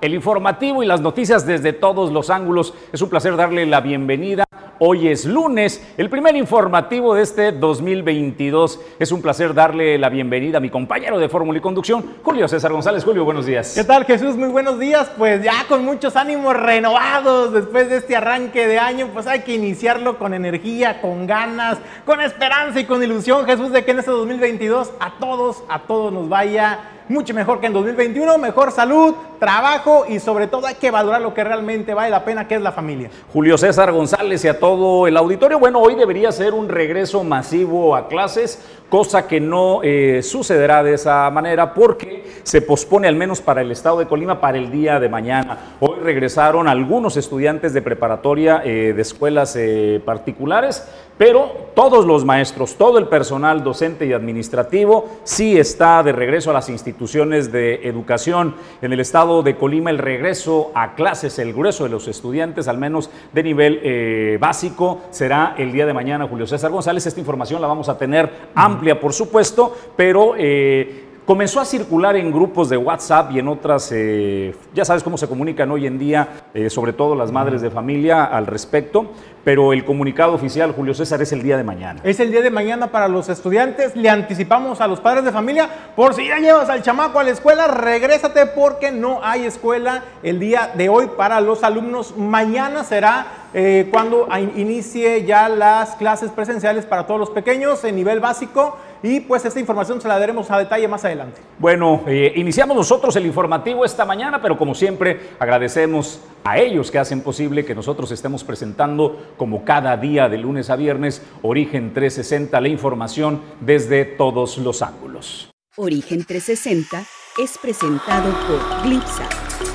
el informativo y las noticias desde todos los ángulos. Es un placer darle la bienvenida. Hoy es lunes, el primer informativo de este 2022. Es un placer darle la bienvenida a mi compañero de Fórmula y Conducción, Julio César González. Julio, buenos días. ¿Qué tal Jesús? Muy buenos días. Pues ya con muchos ánimos renovados después de este arranque de año, pues hay que iniciarlo con energía, con ganas, con esperanza y con ilusión, Jesús, de que en este 2022 a todos, a todos nos vaya mucho mejor que en 2021, mejor salud, trabajo y sobre todo hay que valorar lo que realmente vale la pena, que es la familia. Julio César González y a todo el auditorio. Bueno, hoy debería ser un regreso masivo a clases, cosa que no eh, sucederá de esa manera porque se pospone al menos para el estado de Colima para el día de mañana. Hoy regresaron algunos estudiantes de preparatoria eh, de escuelas eh, particulares pero todos los maestros, todo el personal docente y administrativo sí está de regreso a las instituciones de educación. En el estado de Colima el regreso a clases, el grueso de los estudiantes, al menos de nivel eh, básico, será el día de mañana. Julio César González, esta información la vamos a tener amplia, por supuesto, pero... Eh, comenzó a circular en grupos de WhatsApp y en otras, eh, ya sabes cómo se comunican hoy en día, sobre todo las madres de familia al respecto, pero el comunicado oficial, Julio César, es el día de mañana. Es el día de mañana para los estudiantes. Le anticipamos a los padres de familia, por si ya llevas al chamaco a la escuela, regrésate porque no hay escuela el día de hoy para los alumnos. Mañana será eh, cuando inicie ya las clases presenciales para todos los pequeños en nivel básico y pues esta información se la daremos a detalle más adelante. Bueno, eh, iniciamos nosotros el informativo esta mañana, pero como siempre agradecemos a ellos que hacen posible que nosotros estemos presentando como cada día de lunes a viernes Origen 360, la información desde todos los ángulos. Origen 360 es presentado por Glipsa,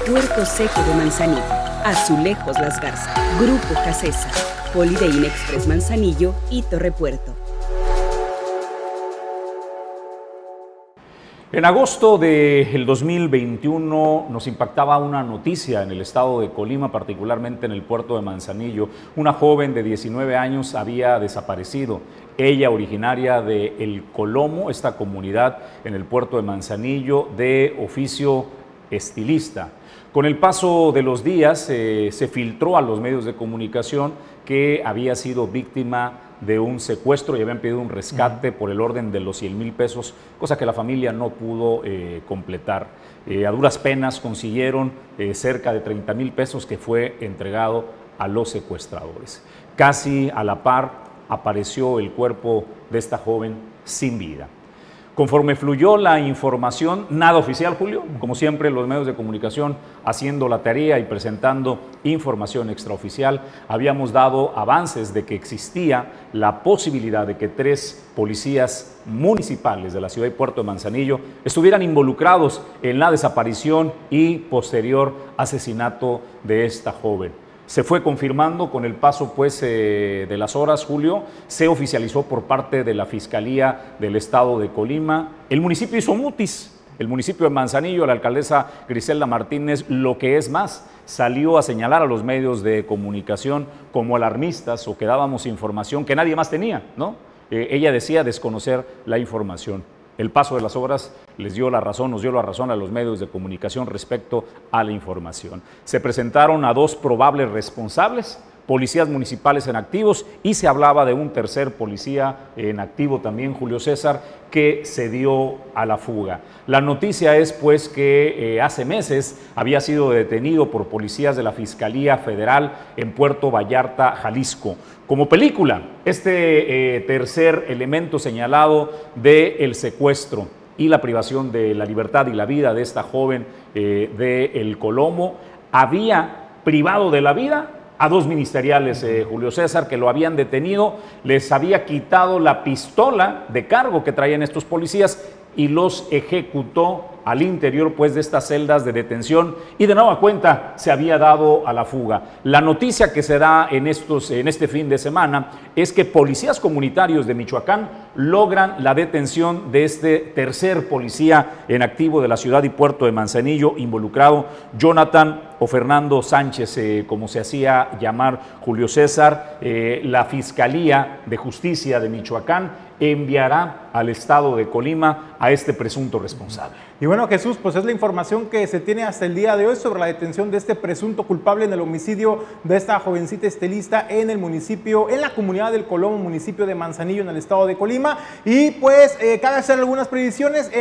Puerto Seco de Manzanillo, Azulejos Las Garzas, Grupo Casesa, Holiday Express Manzanillo y Torre Puerto. En agosto del 2021 nos impactaba una noticia en el estado de Colima, particularmente en el puerto de Manzanillo. Una joven de 19 años había desaparecido. Ella originaria de El Colomo, esta comunidad en el puerto de Manzanillo, de oficio estilista. Con el paso de los días eh, se filtró a los medios de comunicación que había sido víctima de un secuestro y habían pedido un rescate por el orden de los 100 mil pesos, cosa que la familia no pudo eh, completar. Eh, a duras penas consiguieron eh, cerca de 30 mil pesos que fue entregado a los secuestradores. Casi a la par apareció el cuerpo de esta joven sin vida. Conforme fluyó la información, nada oficial, Julio, como siempre los medios de comunicación haciendo la tarea y presentando información extraoficial, habíamos dado avances de que existía la posibilidad de que tres policías municipales de la ciudad de Puerto de Manzanillo estuvieran involucrados en la desaparición y posterior asesinato de esta joven se fue confirmando con el paso pues, eh, de las horas, Julio, se oficializó por parte de la Fiscalía del Estado de Colima. El municipio hizo mutis, el municipio de Manzanillo, la alcaldesa Griselda Martínez, lo que es más, salió a señalar a los medios de comunicación como alarmistas o que dábamos información que nadie más tenía, ¿no? Eh, ella decía desconocer la información. El paso de las obras les dio la razón, nos dio la razón a los medios de comunicación respecto a la información. Se presentaron a dos probables responsables, policías municipales en activos y se hablaba de un tercer policía en activo también, Julio César, que se dio a la fuga. La noticia es pues que eh, hace meses había sido detenido por policías de la Fiscalía Federal en Puerto Vallarta, Jalisco. Como película, este eh, tercer elemento señalado del el secuestro y la privación de la libertad y la vida de esta joven eh, de El Colomo había privado de la vida a dos ministeriales, eh, Julio César, que lo habían detenido, les había quitado la pistola de cargo que traían estos policías y los ejecutó al interior pues de estas celdas de detención y de nueva cuenta se había dado a la fuga. La noticia que se da en, estos, en este fin de semana es que policías comunitarios de Michoacán logran la detención de este tercer policía en activo de la ciudad y puerto de Manzanillo involucrado, Jonathan o Fernando Sánchez, eh, como se hacía llamar Julio César, eh, la Fiscalía de Justicia de Michoacán enviará al estado de Colima a este presunto responsable. Y bueno, Jesús, pues es la información que se tiene hasta el día de hoy sobre la detención de este presunto culpable en el homicidio de esta jovencita estelista en el municipio, en la comunidad del Colomo, municipio de Manzanillo, en el estado de Colima. Y pues eh, cabe hacer algunas previsiones.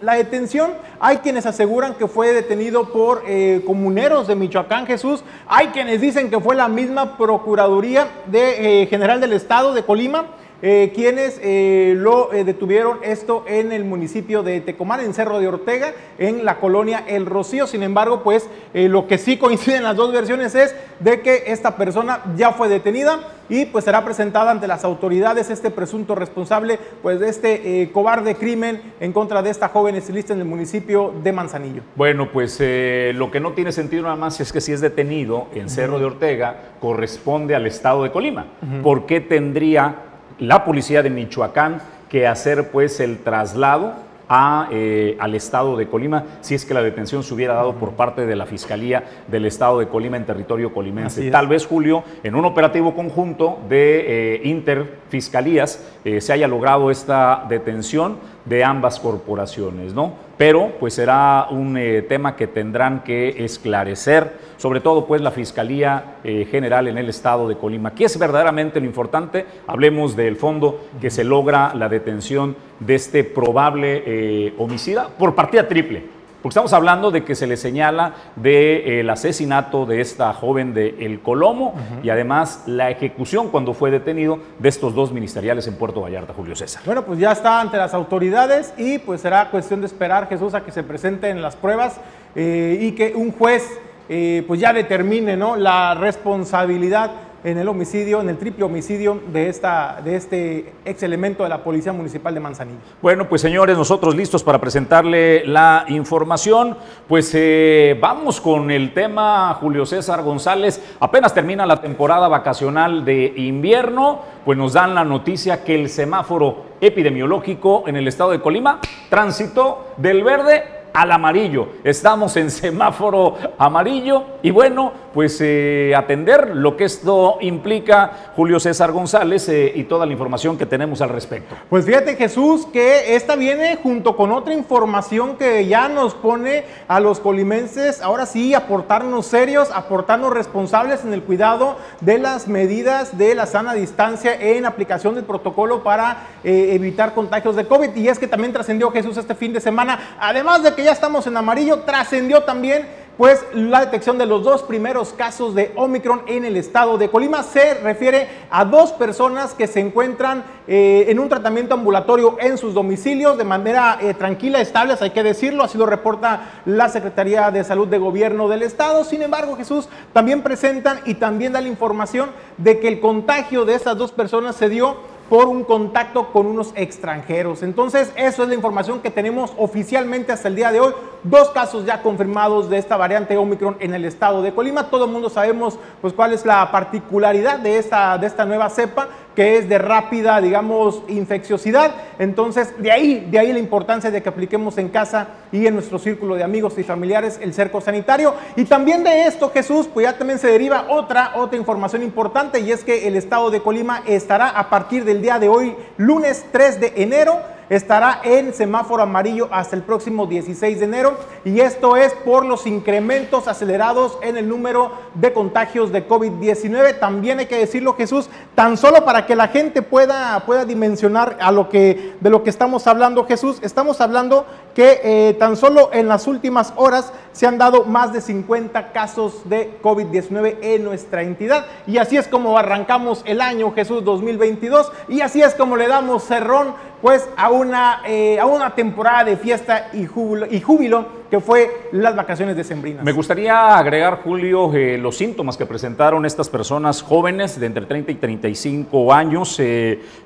la detención, hay quienes aseguran que fue detenido por eh, comuneros de Michoacán, Jesús. Hay quienes dicen que fue la misma Procuraduría de, eh, General del Estado de Colima eh, quienes eh, lo eh, detuvieron esto en el municipio de Tecomán, en Cerro de Ortega, en la colonia El Rocío. Sin embargo, pues lo que sí coinciden las dos versiones es de que esta persona ya fue detenida y pues será presentada ante las autoridades este presunto responsable pues de este cobarde crimen en contra de esta joven estilista en el municipio de Manzanillo. Bueno, pues lo que no tiene sentido nada más es que si es detenido en Cerro de Ortega corresponde al estado de Colima. ¿Por qué tendría la policía de Michoacán que hacer pues el traslado a, eh, al estado de Colima si es que la detención se hubiera dado por parte de la Fiscalía del estado de Colima en territorio colimense. Tal vez, Julio, en un operativo conjunto de eh, interfiscalías eh, se haya logrado esta detención de ambas corporaciones, ¿no? Pero pues será un eh, tema que tendrán que esclarecer, sobre todo pues la Fiscalía eh, General en el estado de Colima. ¿Qué es verdaderamente lo importante? Hablemos del fondo que se logra la detención de este probable eh, homicida por partida triple. Porque estamos hablando de que se le señala del asesinato de esta joven de El Colomo y además la ejecución cuando fue detenido de estos dos ministeriales en Puerto Vallarta, Julio César. Bueno, pues ya está ante las autoridades y pues será cuestión de esperar, Jesús, a que se presenten las pruebas eh, y que un juez eh, pues ya determine ¿no? la responsabilidad en el homicidio, en el triple homicidio de, esta, de este ex elemento de la Policía Municipal de Manzanillo. Bueno, pues señores, nosotros listos para presentarle la información. Pues eh, vamos con el tema, Julio César González. Apenas termina la temporada vacacional de invierno, pues nos dan la noticia que el semáforo epidemiológico en el estado de Colima transitó del verde al amarillo. Estamos en semáforo amarillo y bueno, pues eh, atender lo que esto implica Julio César González eh, y toda la información que tenemos al respecto. Pues fíjate Jesús que esta viene junto con otra información que ya nos pone a los colimenses, ahora sí, aportarnos serios, aportarnos responsables en el cuidado de las medidas de la sana distancia en aplicación del protocolo para eh, evitar contagios de COVID. Y es que también trascendió Jesús este fin de semana, además de que ya estamos en amarillo, trascendió también pues la detección de los dos primeros casos de Omicron en el estado de Colima se refiere a dos personas que se encuentran eh, en un tratamiento ambulatorio en sus domicilios de manera eh, tranquila, estable, hay que decirlo, así lo reporta la Secretaría de Salud de Gobierno del estado. Sin embargo, Jesús, también presentan y también da la información de que el contagio de esas dos personas se dio por un contacto con unos extranjeros. Entonces, eso es la información que tenemos oficialmente hasta el día de hoy. Dos casos ya confirmados de esta variante Omicron en el estado de Colima. Todo el mundo sabemos pues cuál es la particularidad de esta, de esta nueva cepa que es de rápida, digamos, infecciosidad. Entonces, de ahí, de ahí la importancia de que apliquemos en casa y en nuestro círculo de amigos y familiares el cerco sanitario. Y también de esto, Jesús, pues ya también se deriva otra, otra información importante y es que el estado de Colima estará a partir del día de hoy, lunes 3 de enero, estará en semáforo amarillo hasta el próximo 16 de enero y esto es por los incrementos acelerados en el número de contagios de COVID-19. También hay que decirlo, Jesús, tan solo para que la gente pueda, pueda dimensionar a lo que, de lo que estamos hablando, Jesús, estamos hablando que eh, tan solo en las últimas horas se han dado más de 50 casos de COVID-19 en nuestra entidad. Y así es como arrancamos el año Jesús 2022 y así es como le damos cerrón pues a una, eh, a una temporada de fiesta y júbilo, que fue las vacaciones de Sembrinas. Me gustaría agregar, Julio, eh, los síntomas que presentaron estas personas jóvenes de entre 30 y 35 años,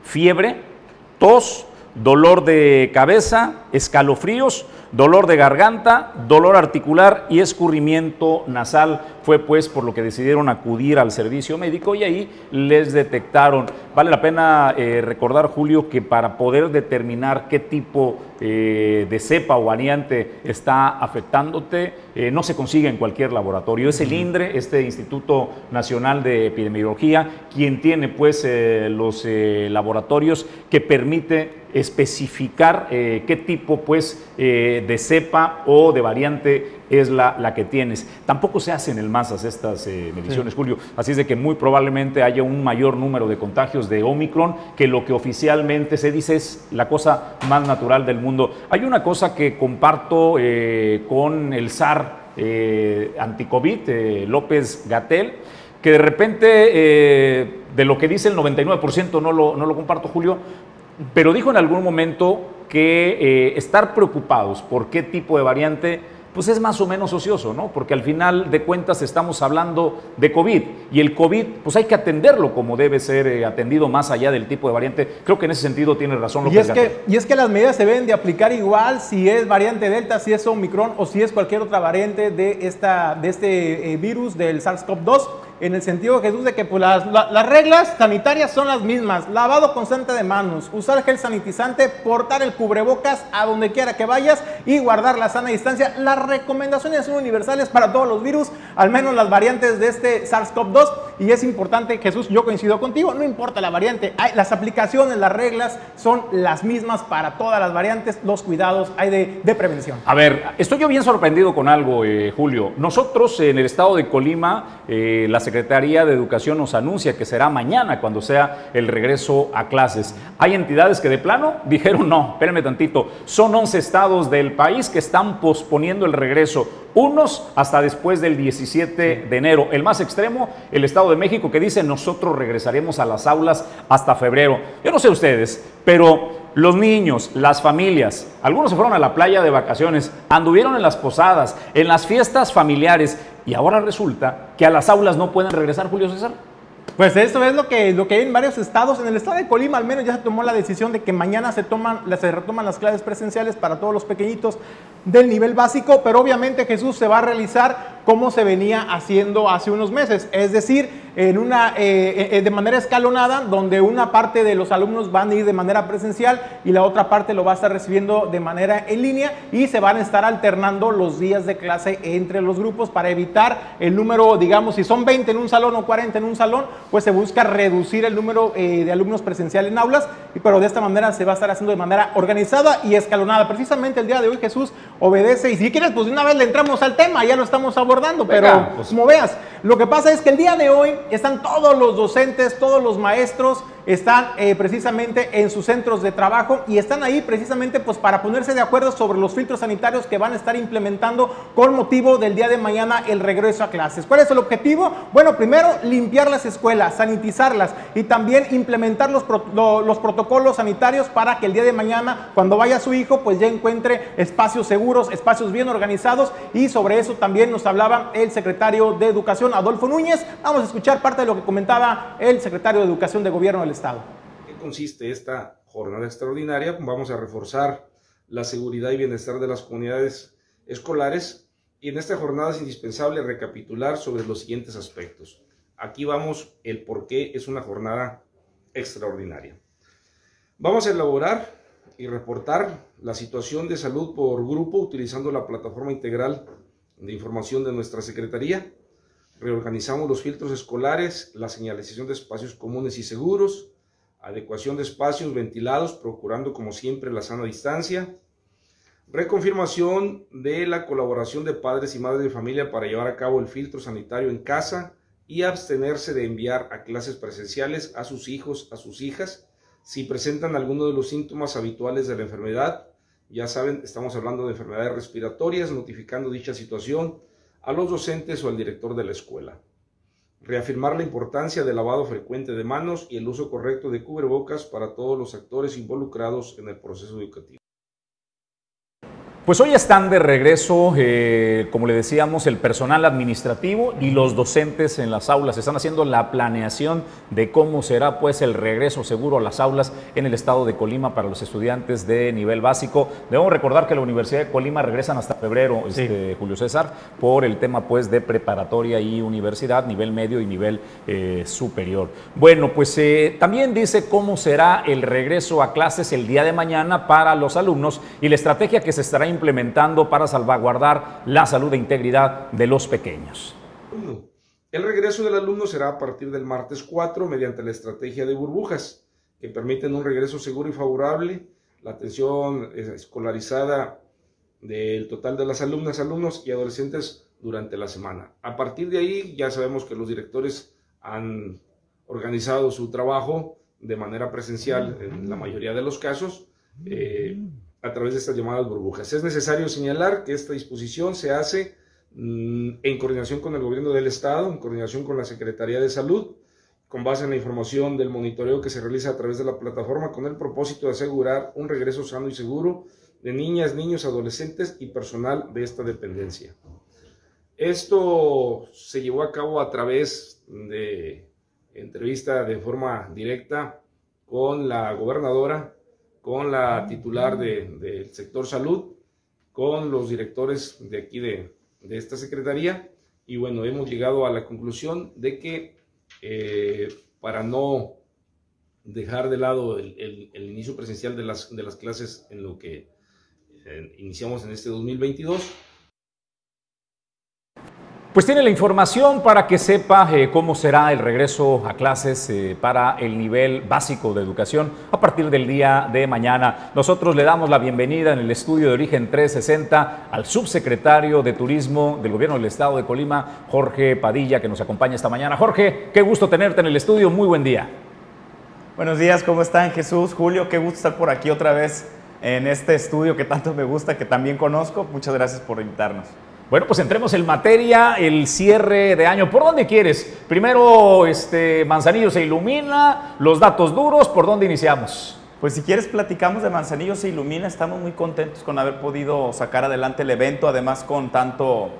fiebre, tos, dolor de cabeza, escalofríos, dolor de garganta, dolor articular y escurrimiento nasal. Fue pues por lo que decidieron acudir al servicio médico y ahí les detectaron. Vale la pena eh, recordar, Julio, que para poder determinar qué tipo eh, de cepa o variante está afectándote, eh, no se consigue en cualquier laboratorio. Es el INDRE, este Instituto Nacional de Epidemiología, quien tiene pues los laboratorios que permite especificar qué tipo pues, de cepa o de variante es la, la, que tienes. Tampoco se hacen el masas estas eh, mediciones, Julio, así es de que muy probablemente haya un mayor número de contagios de Omicron que lo que oficialmente se dice es la cosa más natural del mundo. Hay una cosa que comparto con el SAR anticovid, López Gatel, que de repente, de lo que dice el 99%, no lo, no lo comparto, Julio, pero dijo en algún momento que eh, estar preocupados por qué tipo de variante, pues es más o menos ocioso, ¿no? Porque al final de cuentas estamos hablando de COVID y el COVID, pues hay que atenderlo como debe ser eh, atendido más allá del tipo de variante. Creo que en ese sentido tiene razón lo y es que Y es que las medidas se deben de aplicar igual si es variante Delta, si es Omicron o si es cualquier otra variante de, esta, de este eh, virus del SARS-CoV-2 en el sentido, Jesús, de que pues, las, las, reglas sanitarias son las mismas. Lavado constante de manos, usar gel sanitizante, portar el cubrebocas a donde quiera que vayas y guardar la sana distancia. Las recomendaciones son universales para todos los virus, al menos las variantes de este SARS-CoV-2. Y es importante, Jesús, yo coincido contigo, no importa la variante, hay, las aplicaciones, las reglas son las mismas para todas las variantes, los cuidados hay de, prevención. A ver, estoy yo bien sorprendido con algo, eh, Julio. Nosotros en el estado de Colima, eh, las Secretaría de Educación nos anuncia que será mañana cuando sea el regreso a clases. Hay entidades que de plano dijeron no, espérenme tantito, son 11 estados del país que están posponiendo el regreso, unos hasta después del 17 de enero. El más extremo, el Estado de México que dice nosotros regresaremos a las aulas hasta febrero. Yo no sé ustedes, pero los niños, las familias, algunos se fueron a la playa de vacaciones, anduvieron en las posadas, en las fiestas familiares y ahora resulta que a las aulas no pueden regresar, Julio César. Pues eso es lo que, lo que hay en varios estados. En el estado de Colima al menos ya se tomó la decisión de que mañana se, toman, se retoman las clases presenciales para todos los pequeñitos del nivel básico, pero obviamente Jesús se va a realizar como se venía haciendo hace unos meses, es decir, en una, eh, eh, de manera escalonada, donde una parte de los alumnos van a ir de manera presencial y la otra parte lo va a estar recibiendo de manera en línea y se van a estar alternando los días de clase entre los grupos para evitar el número, digamos, si son 20 en un salón o 40 en un salón, pues se busca reducir el número eh, de alumnos presencial en aulas, pero de esta manera se va a estar haciendo de manera organizada y escalonada. Precisamente el día de hoy Jesús obedece y si quieres, pues de una vez le entramos al tema, ya lo estamos abordando, pero pues. como veas, lo que pasa es que el día de hoy están todos los docentes, todos los maestros, están eh, precisamente en sus centros de trabajo y están ahí precisamente pues para ponerse de acuerdo sobre los filtros sanitarios que van a estar implementando con motivo del día de mañana el regreso a clases. ¿Cuál es el objetivo? Bueno, primero limpiar las escuelas, sanitizarlas y también implementar los, los protocolos sanitarios para que el día de mañana cuando vaya su hijo pues ya encuentre espacios seguros, espacios bien organizados y sobre eso también nos hablaba el secretario de Educación Adolfo Núñez. Vamos a escuchar parte de lo que comentaba el secretario de Educación de Gobierno del Estado. ¿Qué consiste esta jornada extraordinaria? Vamos a reforzar la seguridad y bienestar de las comunidades escolares y en esta jornada es indispensable recapitular sobre los siguientes aspectos. Aquí vamos el por qué es una jornada extraordinaria. Vamos a elaborar y reportar la situación de salud por grupo utilizando la plataforma integral de información de nuestra Secretaría reorganizamos los filtros escolares, la señalización de espacios comunes y seguros, adecuación de espacios ventilados, procurando como siempre la sana distancia, reconfirmación de la colaboración de padres y madres de familia para llevar a cabo el filtro sanitario en casa y abstenerse de enviar a clases presenciales a sus hijos, a sus hijas, si presentan alguno de los síntomas habituales de la enfermedad. Ya saben, estamos hablando de enfermedades respiratorias, notificando dicha situación a los docentes o al director de la escuela. Reafirmar la importancia del lavado frecuente de manos y el uso correcto de cubrebocas para todos los actores involucrados en el proceso educativo. Pues hoy están de regreso, eh, como le decíamos, el personal administrativo y los docentes en las aulas. Están haciendo la planeación de cómo será pues el regreso seguro a las aulas en el estado de Colima para los estudiantes de nivel básico. Debemos recordar que la Universidad de Colima regresan hasta febrero, este, Julio César, por el tema pues de preparatoria y universidad, nivel medio y nivel eh, superior. Bueno, pues eh, también dice cómo será el regreso a clases el día de mañana para los alumnos y la estrategia que se estará implementando para salvaguardar la salud e integridad de los pequeños. El regreso del alumno será a partir del martes 4 mediante la estrategia de burbujas, que permiten un regreso seguro y favorable, la atención escolarizada del total de las alumnas, alumnos y adolescentes durante la semana. A partir de ahí ya sabemos que los directores han organizado su trabajo de manera presencial en la mayoría de los casos. Eh, a través de estas llamadas burbujas. Es necesario señalar que esta disposición se hace mm, en coordinación con el gobierno del estado, en coordinación con la Secretaría de Salud, con base en la información del monitoreo que se realiza a través de la plataforma con el propósito de asegurar un regreso sano y seguro de niñas, niños, adolescentes y personal de esta dependencia. Esto se llevó a cabo a través de entrevista de forma directa con la gobernadora con la titular del sector salud, con los directores de aquí de, esta secretaría. Y bueno, hemos llegado a la conclusión de que eh, para no dejar de lado el, inicio presencial de las, de las clases en lo que eh, iniciamos en este 2022, pues tiene la información para que sepa eh, cómo será el regreso a clases eh, para el nivel básico de educación a partir del día de mañana. Nosotros le damos la bienvenida en el estudio de Origen 360 al subsecretario de Turismo del Gobierno del Estado de Colima, Jorge Padilla, que nos acompaña esta mañana. Jorge, qué gusto tenerte en el estudio. Muy buen día. Buenos días, ¿cómo están Jesús? Julio, qué gusto estar por aquí otra vez en este estudio que tanto me gusta, que también conozco. Muchas gracias por invitarnos. Bueno, pues entremos en materia, el cierre de año. ¿Por dónde quieres? Primero, este Manzanillo se ilumina, los datos duros, ¿por dónde iniciamos? Pues si quieres platicamos de Manzanillo se ilumina, estamos muy contentos con haber podido sacar adelante el evento, además con tanto,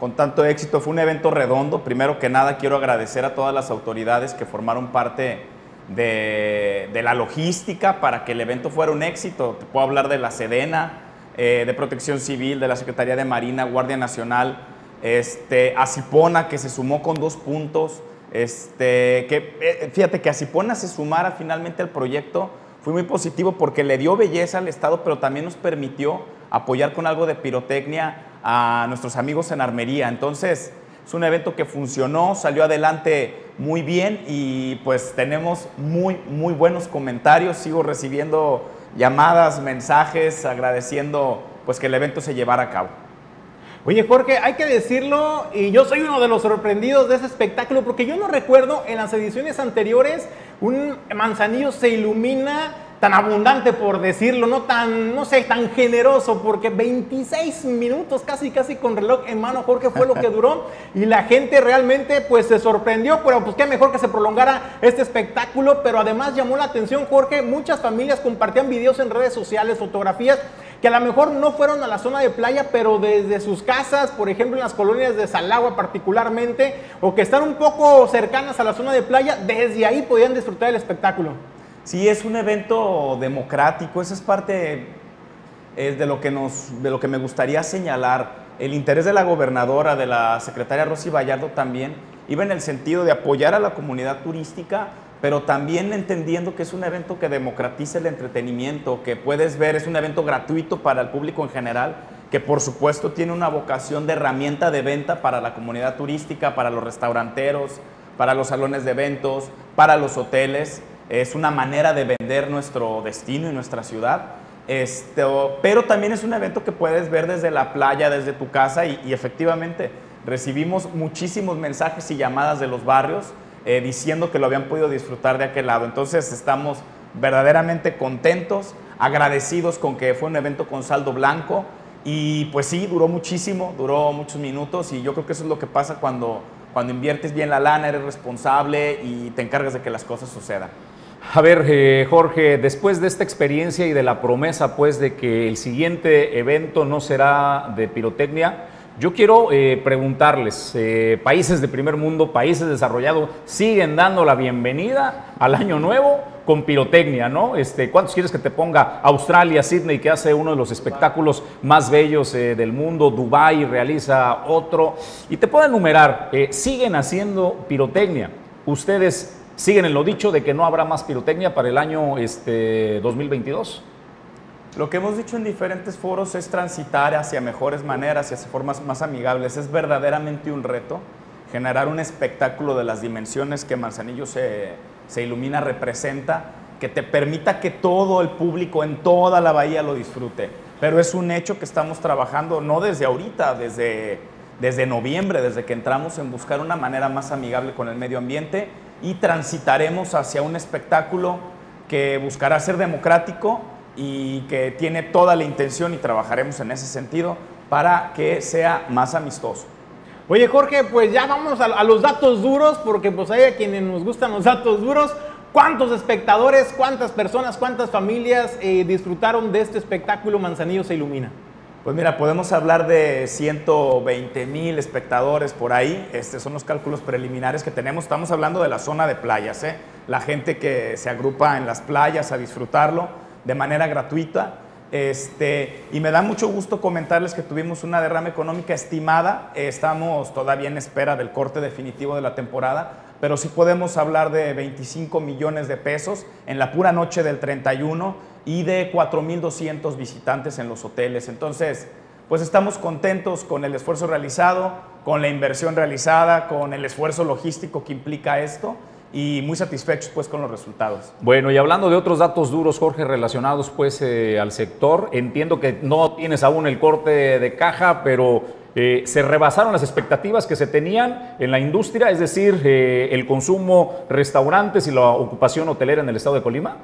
con tanto éxito. Fue un evento redondo. Primero que nada quiero agradecer a todas las autoridades que formaron parte de, de la logística para que el evento fuera un éxito. Te puedo hablar de la Sedena, eh, de Protección Civil, de la Secretaría de Marina, Guardia Nacional, este, Acipona, que se sumó con dos puntos. Este, que, eh, fíjate que Acipona se sumara finalmente al proyecto fue muy positivo porque le dio belleza al Estado, pero también nos permitió apoyar con algo de pirotecnia a nuestros amigos en Armería. Entonces, es un evento que funcionó, salió adelante muy bien y pues tenemos muy, muy buenos comentarios. Sigo recibiendo llamadas, mensajes, agradeciendo pues que el evento se llevara a cabo. Oye Jorge, hay que decirlo, y yo soy uno de los sorprendidos de ese espectáculo, porque yo no recuerdo en las ediciones anteriores un manzanillo se ilumina tan abundante por decirlo, no tan, no sé, tan generoso, porque 26 minutos casi, casi con reloj en mano, Jorge, fue lo que duró y la gente realmente pues se sorprendió, pero pues qué mejor que se prolongara este espectáculo, pero además llamó la atención, Jorge, muchas familias compartían videos en redes sociales, fotografías que a lo mejor no fueron a la zona de playa, pero desde sus casas, por ejemplo en las colonias de Salagua particularmente, o que están un poco cercanas a la zona de playa, desde ahí podían disfrutar del espectáculo. Sí, es un evento democrático, esa es parte de, lo que nos, de lo que me gustaría señalar. El interés de la gobernadora, de la secretaria Rosy Vallardo también, iba en el sentido de apoyar a la comunidad turística, pero también entendiendo que es un evento que democratiza el entretenimiento, que puedes ver, es un evento gratuito para el público en general, que por supuesto tiene una vocación de herramienta de venta para la comunidad turística, para los restauranteros, para los salones de eventos, para los hoteles es una manera de vender nuestro destino y nuestra ciudad. Esto, pero también es un evento que puedes ver desde la playa, desde tu casa y, efectivamente recibimos muchísimos mensajes y llamadas de los barrios eh, diciendo que lo habían podido disfrutar de aquel lado. Entonces estamos verdaderamente contentos, agradecidos con que fue un evento con saldo blanco y pues sí, duró muchísimo, duró muchos minutos y yo creo que eso es lo que pasa cuando, cuando inviertes bien la lana, eres responsable y te encargas de que las cosas sucedan. A ver, eh, Jorge, después de esta experiencia y de la promesa, pues, de que el siguiente evento no será de pirotecnia, yo quiero eh, preguntarles, eh, países de primer mundo, países desarrollados, siguen dando la bienvenida al año nuevo con pirotecnia, ¿no? Este, ¿Cuántos quieres que te ponga Australia, Sydney, que hace uno de los espectáculos más bellos del mundo, Dubai realiza otro, y te puedo enumerar, siguen haciendo pirotecnia. Ustedes siguen en lo dicho de que no habrá más pirotecnia para el año este, 2022. Lo que hemos dicho en diferentes foros es transitar hacia mejores maneras hacia formas más amigables. Es verdaderamente un reto generar un espectáculo de las dimensiones que Manzanillo se, ilumina representa, que te permita que todo el público en toda la bahía lo disfrute. Pero es un hecho que estamos trabajando no desde ahorita, desde noviembre, desde que entramos en buscar una manera más amigable con el medio ambiente y transitaremos hacia un espectáculo que buscará ser democrático, y que tiene toda la intención y trabajaremos en ese sentido para que sea más amistoso. Oye Jorge, pues ya vamos a, los datos duros, porque pues hay a quienes nos gustan los datos duros. ¿Cuántos espectadores, cuántas personas, cuántas familias eh, disfrutaron de este espectáculo Manzanillo se ilumina? Pues mira, podemos hablar de 120 mil espectadores por ahí. Estos son los cálculos preliminares que tenemos. Estamos hablando de la zona de playas, ¿eh? la gente que se agrupa en las playas a disfrutarlo de manera gratuita. Este, y me da mucho gusto comentarles que tuvimos una derrama económica estimada. Estamos todavía en espera del corte definitivo de la temporada, pero sí podemos hablar de 25 millones de pesos en la pura noche del 31 y de 4.200 visitantes en los hoteles. Entonces, pues estamos contentos con el esfuerzo realizado, con la inversión realizada, con el esfuerzo logístico que implica esto y muy satisfechos pues con los resultados. Bueno, y hablando de otros datos duros, Jorge, relacionados pues eh, al sector, entiendo que no tienes aún el corte de caja, pero eh, se rebasaron las expectativas que se tenían en la industria, es decir, eh, el consumo restaurantes y la ocupación hotelera en el estado de Colima.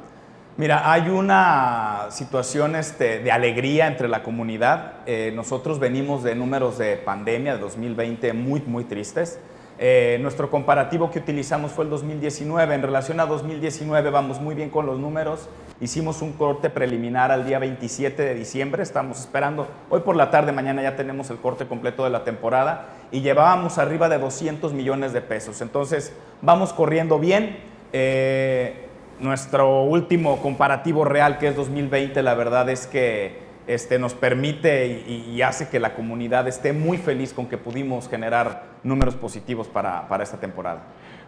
Mira, hay una situación este, de alegría entre la comunidad. nosotros venimos de números de pandemia de 2020 muy, muy tristes. Eh, nuestro comparativo que utilizamos fue el 2019. En relación a 2019 vamos muy bien con los números. Hicimos un corte preliminar al día 27 de diciembre. Estamos esperando. Hoy por la tarde, mañana ya tenemos el corte completo de la temporada y llevábamos arriba de 200 millones de pesos. Entonces vamos corriendo bien. Eh, nuestro último comparativo real, que es 2020, la verdad es que este, nos permite y, hace que la comunidad esté muy feliz con que pudimos generar números positivos para, esta temporada.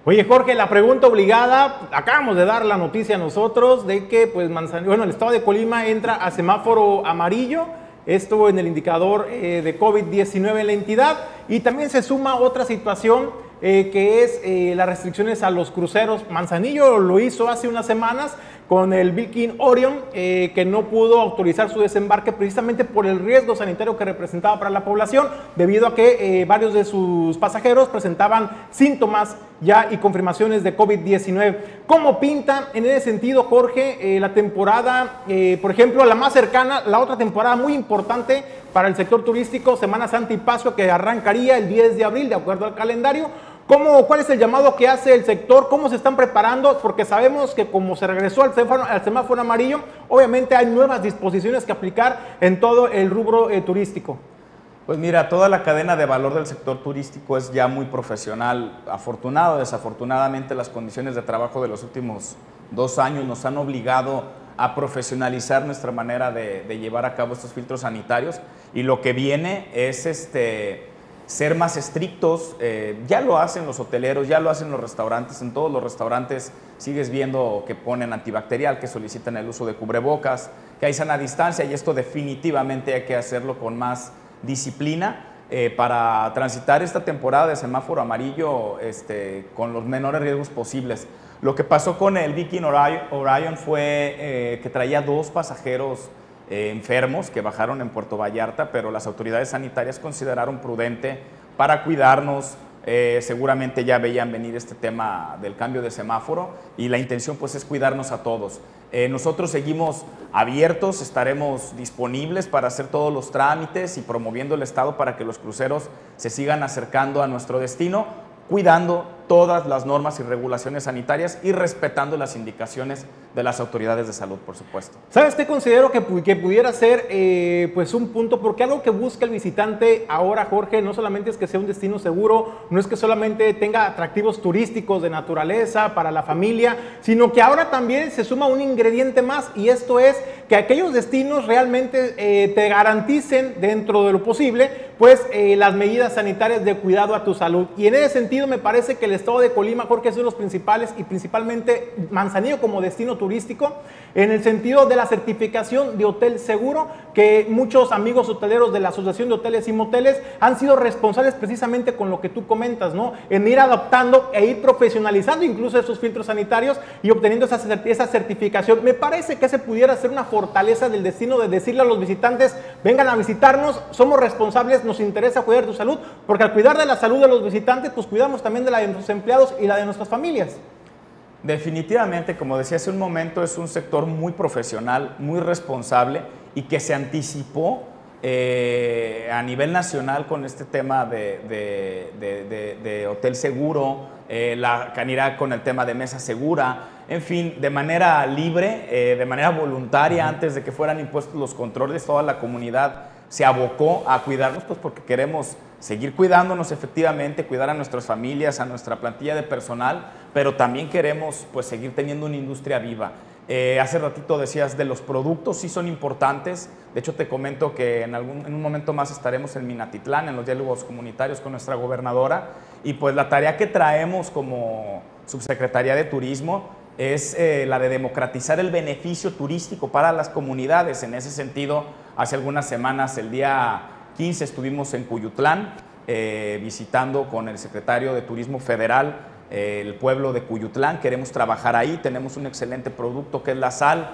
Oye Jorge, la pregunta obligada, acabamos de dar la noticia nosotros de que pues bueno, el estado de Colima entra a semáforo amarillo, esto en el indicador eh, de COVID-19 en la entidad y también se suma otra situación eh, que es eh, las restricciones a los cruceros. Manzanillo lo hizo hace unas semanas con el Viking Orion, eh, que no pudo autorizar su desembarque precisamente por el riesgo sanitario que representaba para la población, debido a que varios de sus pasajeros presentaban síntomas ya y confirmaciones de COVID-19. ¿Cómo pinta en ese sentido, Jorge, la temporada, por ejemplo, la más cercana, la otra temporada muy importante para el sector turístico, Semana Santa y Pascua, que arrancaría el 10 de abril, de acuerdo al calendario? ¿Cómo, ¿Cuál es el llamado que hace el sector? ¿Cómo se están preparando? Porque sabemos que como se regresó al semáforo, amarillo, obviamente hay nuevas disposiciones que aplicar en todo el rubro eh, turístico. Pues mira, toda la cadena de valor del sector turístico es ya muy profesional. Afortunado, desafortunadamente, las condiciones de trabajo de los últimos dos años nos han obligado a profesionalizar nuestra manera de, de llevar a cabo estos filtros sanitarios y lo que viene es este ser más estrictos. Eh, ya lo hacen los hoteleros, ya lo hacen los restaurantes. En todos los restaurantes sigues viendo que ponen antibacterial, que solicitan el uso de cubrebocas, que hay sana distancia y esto definitivamente hay que hacerlo con más disciplina. Eh, para transitar esta temporada de semáforo amarillo este, con los menores riesgos posibles. Lo que pasó con el Viking Orion fue eh, que traía dos pasajeros eh, enfermos que bajaron en Puerto Vallarta, pero las autoridades sanitarias consideraron prudente para cuidarnos. Eh, seguramente ya veían venir este tema del cambio de semáforo y la intención pues es cuidarnos a todos. Eh, nosotros seguimos abiertos, estaremos disponibles para hacer todos los trámites y promoviendo el Estado para que los cruceros se sigan acercando a nuestro destino cuidando todas las normas y regulaciones sanitarias y respetando las indicaciones de las autoridades de salud, por supuesto. ¿Sabes qué considero que, que pudiera ser eh, pues un punto? Porque algo que busca el visitante ahora, Jorge, no solamente es que sea un destino seguro, no es que solamente tenga atractivos turísticos de naturaleza para la familia, sino que ahora también se suma un ingrediente más y esto es que aquellos destinos realmente eh, te garanticen dentro de lo posible pues eh, las medidas sanitarias de cuidado a tu salud. Y en ese sentido me parece que el estado de Colima, Jorge, es uno de los principales y principalmente Manzanillo como destino turístico, en el sentido de la certificación de hotel seguro, que muchos amigos hoteleros de la Asociación de Hoteles y Moteles han sido responsables precisamente con lo que tú comentas, ¿no? En ir adaptando e ir profesionalizando incluso esos filtros sanitarios y obteniendo esa, esa certificación. Me parece que ese pudiera ser una fortaleza del destino de decirle a los visitantes, vengan a visitarnos, somos responsables, nos interesa cuidar tu salud, porque al cuidar de la salud de los visitantes, pues cuidamos también de la nuestros empleados y la de nuestras familias. Definitivamente, como decía hace un momento, es un sector muy profesional, muy responsable y que se anticipó eh, a nivel nacional con este tema de, de, hotel seguro, eh, la canidad con el tema de mesa segura, en fin, de manera libre, eh, de manera voluntaria, antes de que fueran impuestos los controles, toda la comunidad se abocó a cuidarnos, pues porque queremos seguir cuidándonos efectivamente, cuidar a nuestras familias, a nuestra plantilla de personal, pero también queremos pues seguir teniendo una industria viva. Eh, hace ratito decías de los productos, sí son importantes. De hecho, te comento que en, algún, en un momento más estaremos en Minatitlán, en los diálogos comunitarios con nuestra gobernadora. Y pues la tarea que traemos como Subsecretaría de Turismo es eh, la de democratizar el beneficio turístico para las comunidades. En ese sentido, hace algunas semanas, el día 15, estuvimos en Cuyutlán eh, visitando con el secretario de Turismo Federal eh, el pueblo de Cuyutlán. Queremos trabajar ahí, tenemos un excelente producto que es la sal.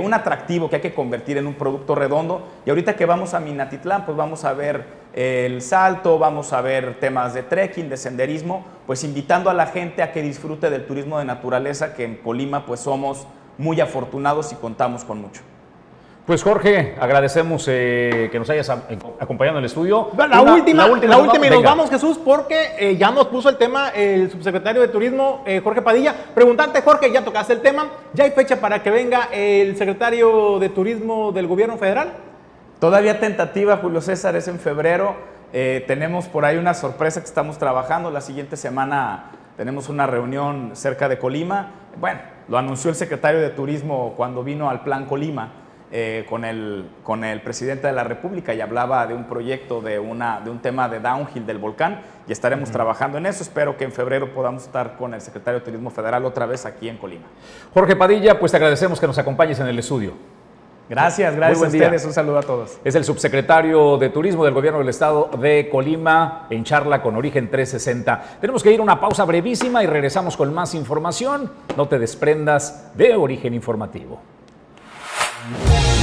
un atractivo que hay que convertir en un producto redondo. Y ahorita que vamos a Minatitlán, pues vamos a ver el salto, vamos a ver temas de trekking, de senderismo, pues invitando a la gente a que disfrute del turismo de naturaleza, que en Colima pues somos muy afortunados y contamos con mucho. Pues Jorge, agradecemos eh, que nos hayas acompañado en el estudio. La, última, la última, y nos vamos Jesús, porque eh, ya nos puso el tema el subsecretario de Turismo, eh, Jorge Padilla. Preguntarte, Jorge, ya tocaste el tema, ¿ya hay fecha para que venga el secretario de Turismo del gobierno federal? Todavía tentativa, Julio César, es en febrero. Eh, tenemos por ahí una sorpresa que estamos trabajando. La siguiente semana tenemos una reunión cerca de Colima. Bueno, lo anunció el secretario de Turismo cuando vino al Plan Colima eh, con, el, con el presidente de la República y hablaba de un proyecto, de, una, de un tema de downhill del volcán y estaremos trabajando en eso. Espero que en febrero podamos estar con el secretario de Turismo Federal otra vez aquí en Colima. Jorge Padilla, pues te agradecemos que nos acompañes en el estudio. Gracias, gracias a ustedes. Un saludo a todos. Es el subsecretario de Turismo del Gobierno del Estado de Colima en charla con Origen 360. Tenemos que ir a una pausa brevísima y regresamos con más información. No te desprendas de Origen Informativo. Yeah.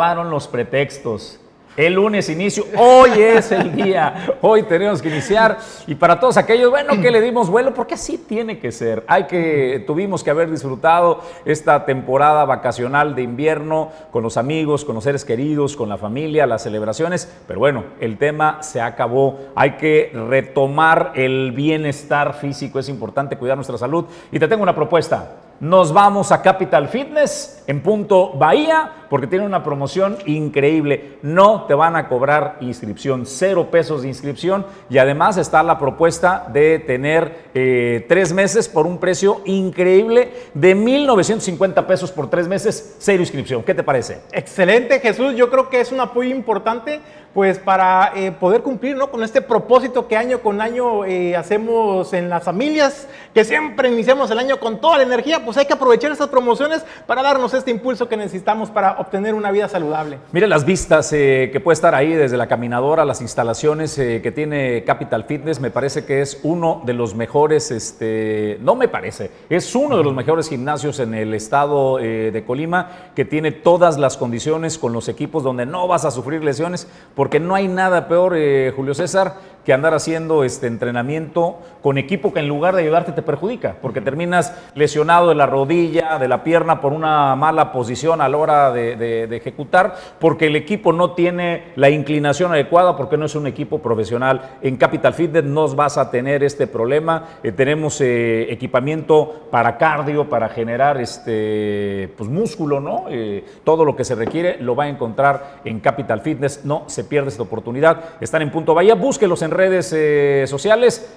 Acabaron los pretextos. El lunes inicio, hoy es el día, hoy tenemos que iniciar y para todos aquellos, bueno, que le dimos vuelo, porque así tiene que ser. Hay que, tuvimos que haber disfrutado esta temporada vacacional de invierno con los amigos, con los seres queridos, con la familia, las celebraciones, pero bueno, el tema se acabó. Hay que retomar el bienestar físico, es importante cuidar nuestra salud y te tengo una propuesta nos vamos a Capital Fitness en punto Bahía porque tiene una promoción increíble. No te van a cobrar inscripción, cero pesos de inscripción y además está la propuesta de tener eh, tres meses por un precio increíble de 1.950 pesos por tres meses, cero inscripción. ¿Qué te parece? Excelente Jesús, yo creo que es un apoyo importante pues para eh, poder cumplir ¿no? con este propósito que año con año eh, hacemos en las familias, que siempre iniciamos el año con toda la energía, pues hay que aprovechar estas promociones para darnos este impulso que necesitamos para obtener una vida saludable. Mire las vistas eh, que puede estar ahí desde la caminadora, las instalaciones que tiene Capital Fitness, me parece que es uno de los mejores, este, no me parece, es uno de los mejores gimnasios en el estado de Colima, que tiene todas las condiciones con los equipos donde no vas a sufrir lesiones porque no hay nada peor, eh, Julio César, que andar haciendo este entrenamiento con equipo que en lugar de ayudarte te perjudica, porque terminas lesionado de la rodilla, de la pierna por una mala posición a la hora de, ejecutar, porque el equipo no tiene la inclinación adecuada, porque no es un equipo profesional. En Capital Fitness no vas a tener este problema. Eh, tenemos eh, equipamiento para cardio, para generar este, pues, músculo, ¿no? Eh, todo lo que se requiere lo va a encontrar en Capital Fitness. No se pierde esta oportunidad. Están en Punto Bahía, búsquelos en redes eh, sociales.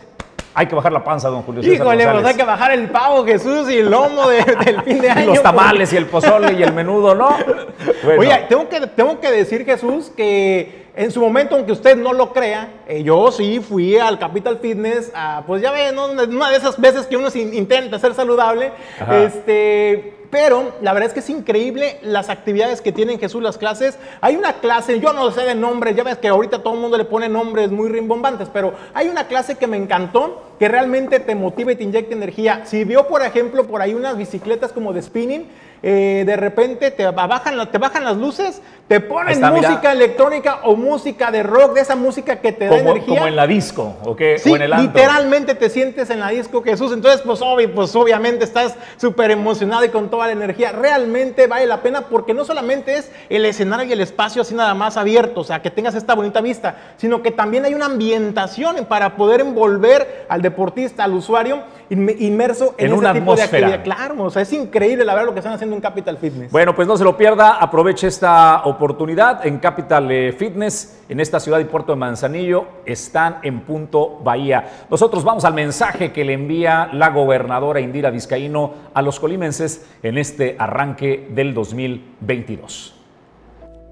Hay que bajar la panza, don Julio César Híjole, pues hay que bajar el pavo, Jesús, y el lomo del fin de año. los tamales y el pozole y el menudo, ¿no? Oye, tengo que, tengo que decir, Jesús, que en su momento, aunque usted no lo crea, eh, yo sí fui al Capital Fitness, pues ya ven, una de esas veces que uno intenta ser saludable, este pero la verdad es que es increíble las actividades que tienen Jesús, las clases. Hay una clase, yo no sé de nombres, ya ves que ahorita todo el mundo le pone nombres muy rimbombantes, pero hay una clase que me encantó, que realmente te motiva y te inyecta energía. Si vio, por ejemplo, por ahí unas bicicletas como de spinning, eh, de repente te bajan, te bajan las luces, te ponen música electrónica o música de rock, de esa música que te da energía. Como en la disco, ¿o qué? Sí, literalmente te sientes en la disco Jesús. Entonces, pues, pues obviamente estás súper emocionado y con toda la energía. Realmente vale la pena porque no solamente es el escenario y el espacio así nada más abierto, o sea, que tengas esta bonita vista, sino que también hay una ambientación para poder envolver al deportista, al usuario, inmerso en, una tipo de actividad. Claro, o sea, es increíble la verdad lo que están haciendo en Capital Fitness. Bueno, pues no se lo pierda, aproveche esta oportunidad en Capital eh, Fitness, en esta ciudad y puerto de Manzanillo, están en punto Bahía. Nosotros vamos al mensaje que le envía la gobernadora Indira Vizcaíno a los colimenses en este arranque del 2022.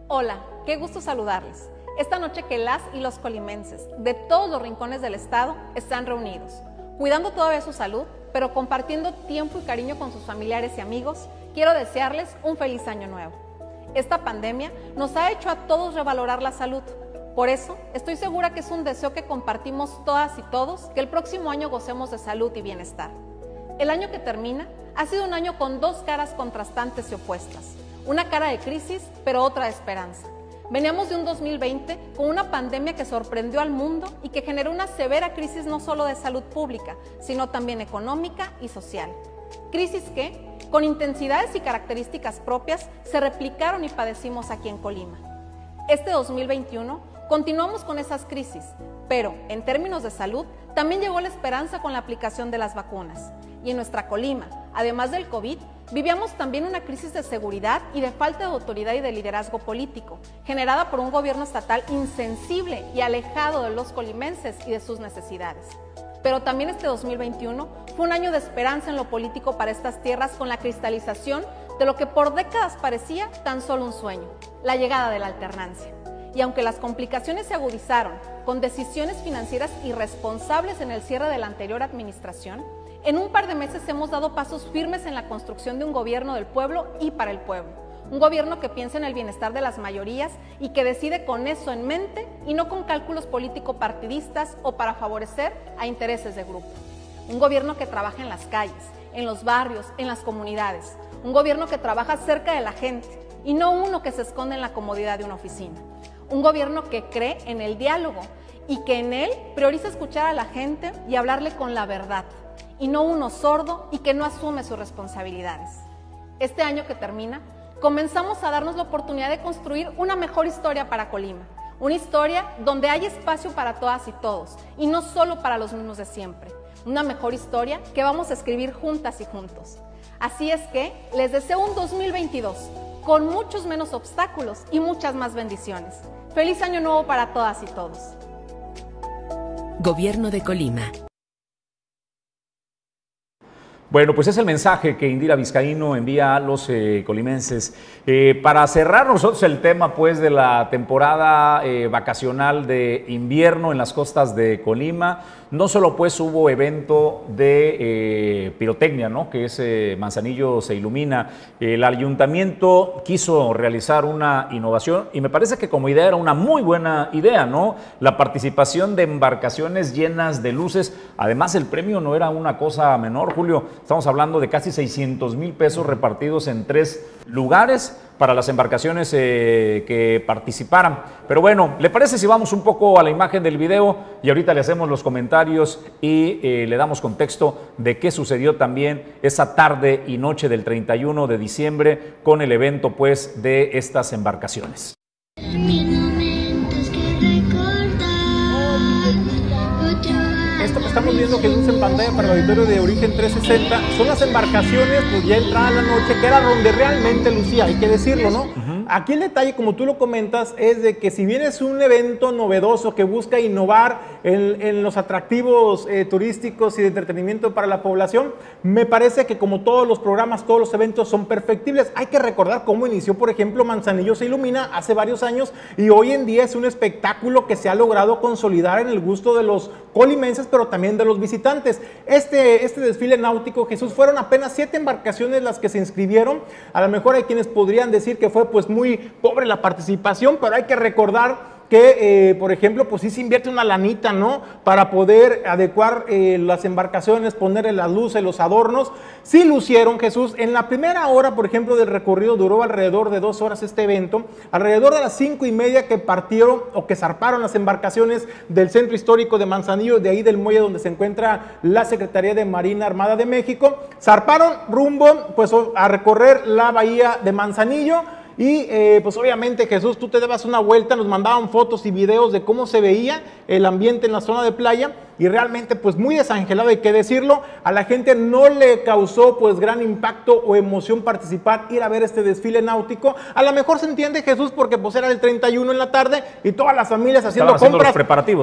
Hola, qué gusto saludarles. Esta noche que las y los colimenses de todos los rincones del estado están reunidos, cuidando todavía su salud, pero compartiendo tiempo y cariño con sus familiares y amigos quiero desearles un feliz año nuevo. Esta pandemia nos ha hecho a todos revalorar la salud. Por eso, estoy segura que es un deseo que compartimos todas y todos, que el próximo año gocemos de salud y bienestar. El año que termina ha sido un año con dos caras contrastantes y opuestas. Una cara de crisis, pero otra de esperanza. Veníamos de un 2020 con una pandemia que sorprendió al mundo y que generó una severa crisis no solo de salud pública, sino también económica y social. Crisis que, con intensidades y características propias, se replicaron y padecimos aquí en Colima. Este 2021 continuamos con esas crisis, pero en términos de salud también llegó la esperanza con la aplicación de las vacunas. Y en nuestra Colima, además del COVID, vivíamos también una crisis de seguridad y de falta de autoridad y de liderazgo político, generada por un gobierno estatal insensible y alejado de los colimenses y de sus necesidades. Pero también este 2021 fue un año de esperanza en lo político para estas tierras con la cristalización de lo que por décadas parecía tan solo un sueño, la llegada de la alternancia. Y aunque las complicaciones se agudizaron con decisiones financieras irresponsables en el cierre de la anterior administración, en un par de meses hemos dado pasos firmes en la construcción de un gobierno del pueblo y para el pueblo un gobierno que piensa en el bienestar de las mayorías y que decide con eso en mente y no con cálculos político-partidistas o para favorecer a intereses de grupo. Un gobierno que trabaja en las calles, en los barrios, en las comunidades. Un gobierno que trabaja cerca de la gente y no uno que se esconde en la comodidad de una oficina. un gobierno que cree en el diálogo y que en él prioriza escuchar a la gente y hablarle con la verdad, y no uno sordo y que no asume sus responsabilidades. Este año que termina, comenzamos a darnos la oportunidad de construir una mejor historia para Colima, una historia donde hay espacio para todas y todos, y no solo para los mismos de siempre, una mejor historia que vamos a escribir juntas y juntos. Así es que les deseo un 2022 con muchos menos obstáculos y muchas más bendiciones. Feliz año nuevo para todas y todos. Gobierno de Colima. Bueno, pues es el mensaje que Indira Vizcaíno envía a los eh, colimenses. Eh, para cerrar nosotros el tema pues de la temporada eh, vacacional de invierno en las costas de Colima, no solo pues hubo evento de pirotecnia, ¿no? que ese Manzanillo se ilumina, el ayuntamiento quiso realizar una innovación y me parece que como idea era una muy buena idea, ¿no? La participación de embarcaciones llenas de luces, además el premio no era una cosa menor, Julio, Estamos hablando de casi 600 mil pesos repartidos en tres lugares para las embarcaciones eh, que participaran. Pero bueno, ¿le parece si vamos un poco a la imagen del video y ahorita le hacemos los comentarios y eh, le damos contexto de qué sucedió también esa tarde y noche del 31 de diciembre con el evento pues de estas embarcaciones? Estamos viendo que es en pantalla para el auditorio de Origen 360 son las embarcaciones, pues ya entrada la noche, que era donde realmente lucía, hay que decirlo, ¿no? Aquí el detalle, como tú lo comentas, es de que si bien es un evento novedoso que busca innovar en, los atractivos eh, turísticos y de entretenimiento para la población, me parece que como todos los programas, todos los eventos son perfectibles. Hay que recordar cómo inició, por ejemplo, Manzanillo se ilumina hace varios años y hoy en día es un espectáculo que se ha logrado consolidar en el gusto de los colimenses, pero también de los visitantes. Este, este desfile náutico, Jesús, fueron apenas siete embarcaciones las que se inscribieron. A lo mejor hay quienes podrían decir que fue pues muy pobre la participación, pero hay que recordar que, eh, por ejemplo, pues sí se invierte una lanita, ¿no? Para poder adecuar eh, las embarcaciones, ponerle las luces, los adornos. Sí lucieron, Jesús. En la primera hora, por ejemplo, del recorrido duró alrededor de dos horas este evento. Alrededor de las cinco y media que partieron o que zarparon las embarcaciones del centro histórico de Manzanillo, de ahí del muelle donde se encuentra la Secretaría de Marina Armada de México, zarparon rumbo, pues, a recorrer la bahía de Manzanillo y eh, pues obviamente Jesús, tú te dabas una vuelta, nos mandaban fotos y videos de cómo se veía el ambiente en la zona de playa y realmente pues muy desangelado, hay que decirlo, a la gente no le causó pues gran impacto o emoción participar, ir a ver este desfile náutico. A lo mejor se entiende Jesús porque pues era el 31 en la tarde y todas las familias haciendo compras,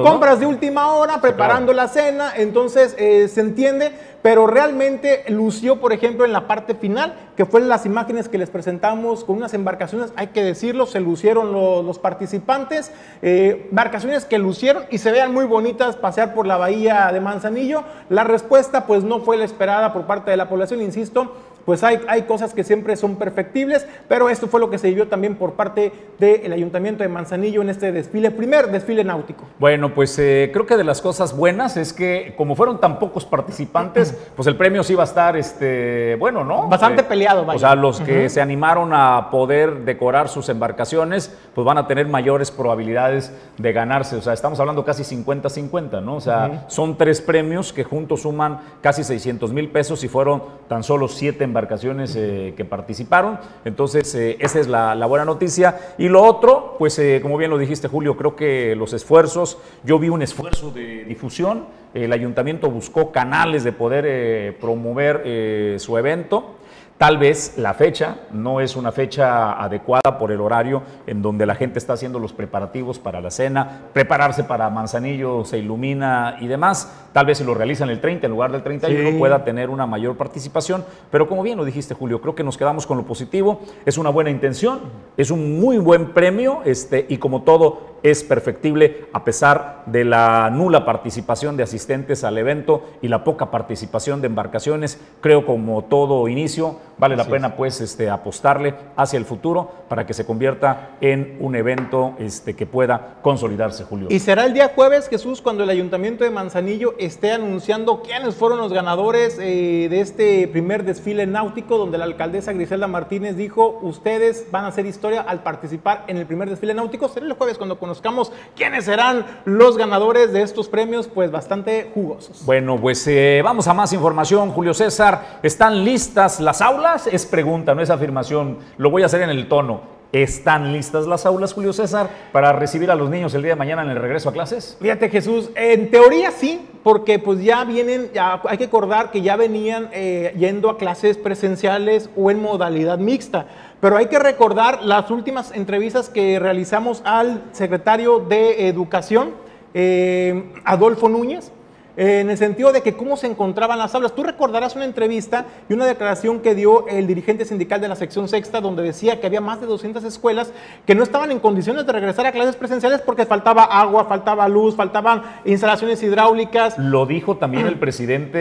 compras de última hora, preparando la cena, entonces eh, se entiende, pero realmente lució por ejemplo en la parte final, que fue las imágenes que les presentamos con unas embarcaciones, hay que decirlo, se lucieron los, participantes, eh, embarcaciones que lucieron y se vean muy bonitas pasear por la bahía de Manzanillo. La respuesta pues no fue la esperada por parte de la población, insisto, pues hay, hay cosas que siempre son perfectibles, pero esto fue lo que se vivió también por parte del Ayuntamiento de Manzanillo en este desfile, primer desfile náutico. Bueno, pues eh, creo que de las cosas buenas es que como fueron tan pocos participantes, pues el premio sí va a estar, este, bueno, ¿no? Bastante eh, peleado, vaya. O sea, los que se animaron a poder decorar sus embarcaciones, pues van a tener mayores probabilidades de ganarse. O sea, estamos hablando casi 50-50, ¿no? O sea, son tres premios que juntos suman casi 600 mil pesos y fueron tan solo siete embarcaciones eh, que participaron. Entonces, eh, esa es la, buena noticia. Y lo otro, pues eh, como bien lo dijiste Julio, creo que los esfuerzos, yo vi un esfuerzo de difusión, el ayuntamiento buscó canales de poder promover su evento. Tal vez la fecha no es una fecha adecuada por el horario en donde la gente está haciendo los preparativos para la cena, prepararse para Manzanillo, se ilumina y demás. Tal vez si lo realizan el 30 en lugar del 31 pueda tener una mayor participación. Pero como bien lo dijiste, Julio, creo que nos quedamos con lo positivo. Es una buena intención, es un muy buen premio este, y como todo es perfectible a pesar de la nula participación de asistentes al evento y la poca participación de embarcaciones. Creo como todo inicio vale la pena pues este, apostarle hacia el futuro para que se convierta en un evento este, que pueda consolidarse, Julio. Y será el día jueves, Jesús, cuando el Ayuntamiento de Manzanillo esté anunciando quiénes fueron los ganadores eh, de este primer desfile náutico, donde la alcaldesa Griselda Martínez dijo, ustedes van a hacer historia al participar en el primer desfile náutico. Será el jueves cuando conozcamos quiénes serán los ganadores de estos premios, pues bastante jugosos. Bueno, pues eh, vamos a más información, Julio César. ¿Están listas las aulas? Es pregunta, no es afirmación. Lo voy a hacer en el tono. ¿Están listas las aulas, Julio César, para recibir a los niños el día de mañana en el regreso a clases? Fíjate, Jesús, en teoría sí, porque pues ya vienen, ya hay que acordar que ya venían eh, yendo a clases presenciales o en modalidad mixta. Pero hay que recordar las últimas entrevistas que realizamos al secretario de Educación, eh, Adolfo Núñez, en el sentido de que cómo se encontraban las aulas. Tú recordarás una entrevista y una declaración que dio el dirigente sindical de la sección sexta, donde decía que había más de 200 escuelas que no estaban en condiciones de regresar a clases presenciales porque faltaba agua, faltaba luz, faltaban instalaciones hidráulicas. Lo dijo también el presidente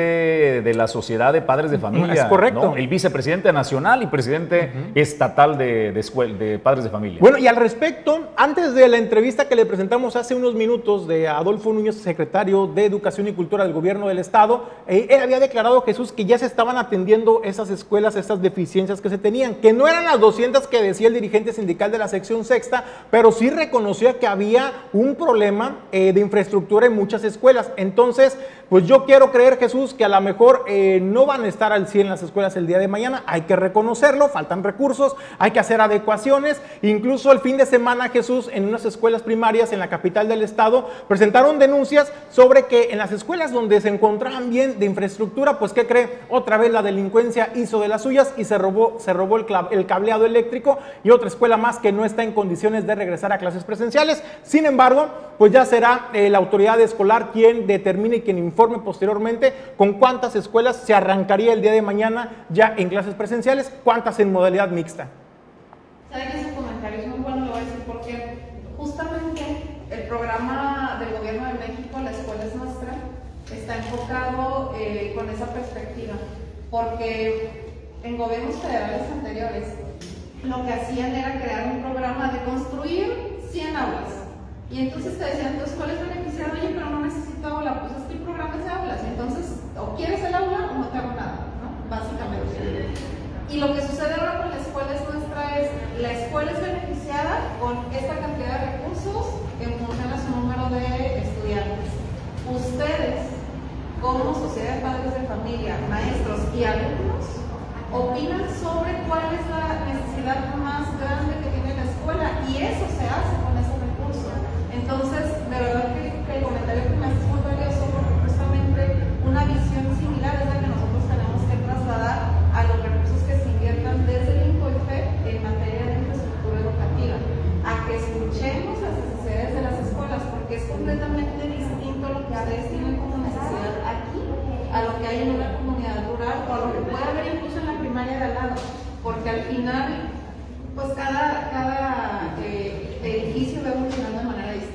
de la Sociedad de Padres de Familia. Es correcto. El vicepresidente nacional y presidente estatal de, de Padres de Familia. Bueno, y al respecto, antes de la entrevista que le presentamos hace unos minutos de Adolfo Núñez, secretario de Educación y Cultura, del gobierno del estado, eh, él había declarado, Jesús, que ya se estaban atendiendo esas escuelas, esas deficiencias que se tenían, que no eran las 200 que decía el dirigente sindical de la sección sexta, pero sí reconocía que había un problema eh, de infraestructura en muchas escuelas. Entonces, pues yo quiero creer, Jesús, que a lo mejor eh, no van a estar al 100 las escuelas el día de mañana, hay que reconocerlo, faltan recursos, hay que hacer adecuaciones, incluso el fin de semana, Jesús, en unas escuelas primarias en la capital del estado, presentaron denuncias sobre que en las escuelas donde se encontraban bien de infraestructura, pues ¿qué cree? Otra vez la delincuencia hizo de las suyas y se robó, se robó el, el cableado eléctrico y otra escuela más que no está en condiciones de regresar a clases presenciales. Sin embargo, pues ya será eh, la autoridad escolar quien determine y quien informe informe posteriormente con cuántas escuelas se arrancaría el día de mañana ya en clases presenciales, cuántas en modalidad mixta. Saben su comentario es muy bueno, lo voy a decir porque justamente el programa del Gobierno de México, La Escuela es Nuestra, está enfocado eh, con esa perspectiva, porque en gobiernos federales anteriores lo que hacían era crear un programa de construir 100 aulas. Y entonces te decían, entonces, ¿cuál es beneficiado? Oye, pero no necesito aula. Pues es que el programa es de aulas. Entonces, o quieres el aula o no te hago nada, ¿no? Básicamente. Y lo que sucede ahora con la escuela es nuestra es, la escuela es beneficiada con esta cantidad de recursos en función a su número de estudiantes. Ustedes, como sociedad de padres de familia, maestros y alumnos, opinan sobre cuál es la necesidad más grande que tiene la escuela y eso se hace con recurso. Entonces, de verdad que, el comentario que me haces muy valioso porque justamente una visión similar es la que nosotros tenemos que trasladar a los recursos que se inviertan desde el INCOIFE en materia de infraestructura educativa, a que escuchemos las necesidades de las escuelas, porque es completamente distinto lo que ustedes tienen como necesidad aquí a lo que hay en una comunidad rural o a lo que puede haber incluso en la primaria de al lado, porque al final, pues cada, cada eh, edificio va evolucionando de manera distinta.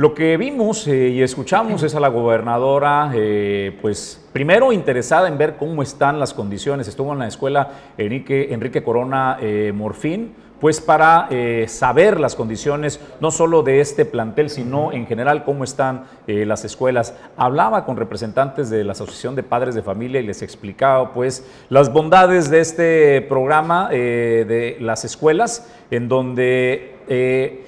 Lo que vimos eh, y escuchamos es a la gobernadora, eh, pues primero interesada en ver cómo están las condiciones. Estuvo en la escuela Enrique, Enrique Corona eh, Morfín, pues para saber las condiciones no solo de este plantel, sino en general cómo están las escuelas. Hablaba con representantes de la Asociación de Padres de Familia y les explicaba pues las bondades de este programa de las escuelas, en donde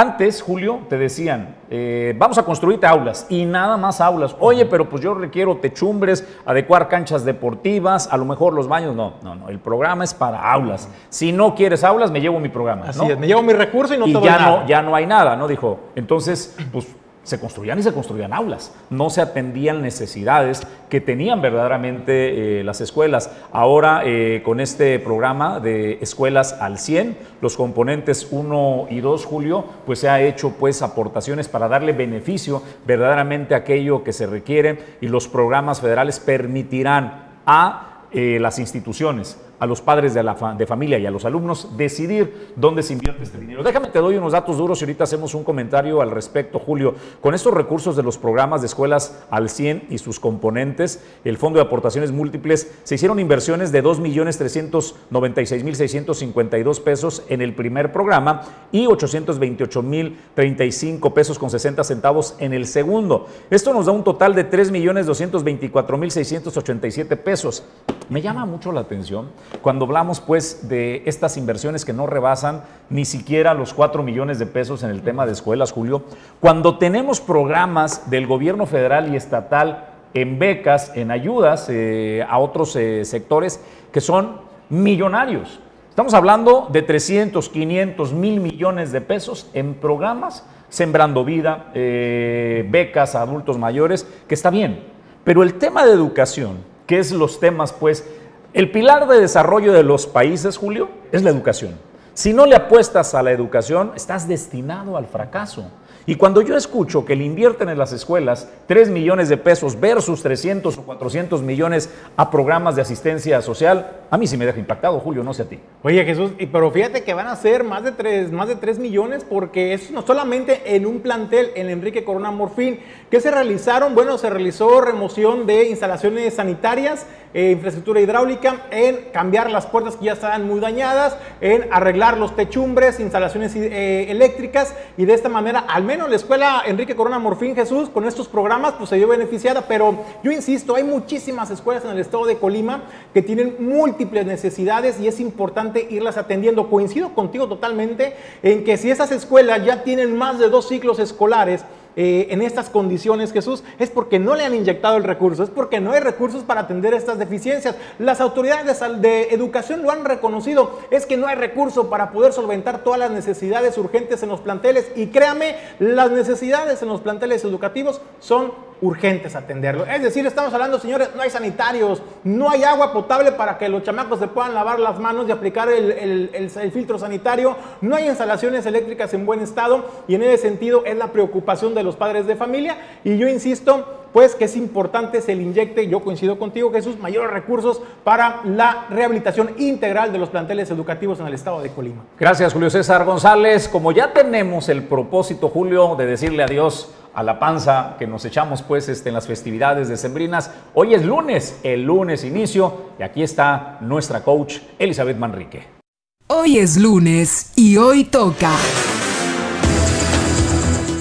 antes, Julio, te decían, eh, vamos a construirte aulas y nada más aulas. Oye, pero pues yo requiero techumbres, adecuar canchas deportivas, a lo mejor los baños. No, no, no. El programa es para aulas. Si no quieres aulas, me llevo mi programa. Así es, me llevo mi recurso y no y te ya nada. no, ya no hay nada, ¿no? Dijo. Entonces, pues se construían y se construían aulas, no se atendían necesidades que tenían verdaderamente eh, las escuelas. Ahora, eh, con este programa de escuelas al 100, los componentes 1 y 2, Julio, pues se ha hecho pues aportaciones para darle beneficio verdaderamente a aquello que se requiere y los programas federales permitirán a eh, las instituciones a los padres de, la familia y a los alumnos decidir dónde se invierte este dinero. Déjame, te doy unos datos duros y ahorita hacemos un comentario al respecto, Julio. Con estos recursos de los programas de escuelas al 100 y sus componentes, el Fondo de Aportaciones Múltiples, se hicieron inversiones de 2.396.652 pesos en el primer programa y 828.035 pesos con 60 centavos en el segundo. Esto nos da un total de 3.224.687 pesos. Me llama mucho la atención cuando hablamos pues de estas inversiones que no rebasan ni siquiera los 4 millones de pesos en el tema de escuelas, Julio, cuando tenemos programas del gobierno federal y estatal en becas, en ayudas eh, a otros eh, sectores que son millonarios. Estamos hablando de 300, 500, mil millones de pesos en programas, sembrando vida, eh, becas a adultos mayores, que está bien. Pero el tema de educación, que es los temas pues el pilar de desarrollo de los países, Julio, es la educación. Si no le apuestas a la educación, estás destinado al fracaso. Y cuando yo escucho que le invierten en las escuelas 3 millones de pesos versus 300 o 400 millones a programas de asistencia social, a mí sí me deja impactado, Julio, no sé a ti. Oye, Jesús, pero fíjate que van a ser más de 3, más de 3 millones porque es no solamente en un plantel, en Enrique Corona Morfín, que se realizaron, bueno, se realizó remoción de instalaciones sanitarias, eh, infraestructura hidráulica, en cambiar las puertas que ya estaban muy dañadas, en arreglar los techumbres, instalaciones eh, eléctricas y de esta manera, al menos la escuela Enrique Corona Morfín Jesús con estos programas pues se vio beneficiada, pero yo insisto, hay muchísimas escuelas en el estado de Colima que tienen múltiples necesidades y es importante irlas atendiendo. Coincido contigo totalmente en que si esas escuelas ya tienen más de dos ciclos escolares, eh, en estas condiciones, Jesús, es porque no le han inyectado el recurso, es porque no hay recursos para atender estas deficiencias. Las autoridades de, educación lo han reconocido, es que no hay recurso para poder solventar todas las necesidades urgentes en los planteles y créame, las necesidades en los planteles educativos son urgentes atenderlo. Es decir, estamos hablando, señores, no hay sanitarios, no hay agua potable para que los chamacos se puedan lavar las manos y aplicar el, filtro sanitario, no hay instalaciones eléctricas en buen estado y en ese sentido es la preocupación de los padres de familia y yo insisto, pues que es importante se le inyecte, yo coincido contigo Jesús, mayores recursos para la rehabilitación integral de los planteles educativos en el estado de Colima. Gracias Julio César González, como ya tenemos el propósito Julio de decirle adiós a la panza que nos echamos pues este, en las festividades de Sembrinas. Hoy es lunes, el lunes inicio, y aquí está nuestra coach Elizabeth Manrique. Hoy es lunes y hoy toca.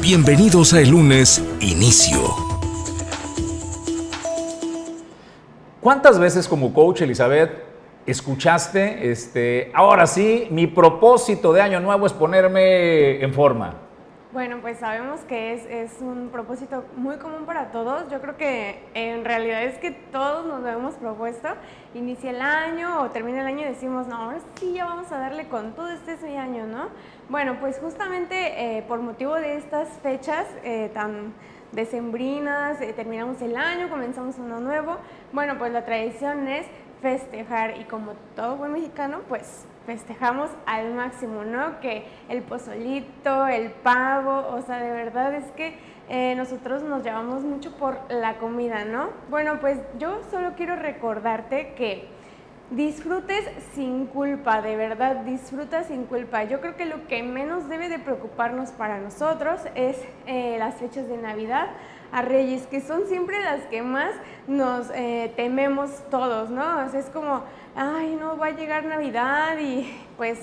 Bienvenidos a el lunes inicio. ¿Cuántas veces como coach Elizabeth escuchaste, este, ahora sí, mi propósito de año nuevo es ponerme en forma? Bueno, pues sabemos que es, es, un propósito muy común para todos. Yo creo que en realidad es que todos nos lo hemos propuesto. Inicia el año o termina el año y decimos, no, ahora sí ya vamos a darle con todo este es mi año, ¿no? Bueno, pues justamente eh, por motivo de estas fechas eh, tan decembrinas, eh, terminamos el año, comenzamos uno nuevo. Bueno, pues la tradición es festejar y como todo buen mexicano, pues festejamos al máximo, ¿no? Que el pozolito, el pavo, o sea, de verdad es que eh, nosotros nos llevamos mucho por la comida, ¿no? Bueno, pues yo solo quiero recordarte que disfrutes sin culpa, de verdad, disfruta sin culpa. Yo creo que lo que menos debe de preocuparnos para nosotros es eh, las fechas de Navidad a Reyes, que son siempre las que más nos eh, tememos todos, ¿no? Es como, ay, no, va a llegar Navidad y pues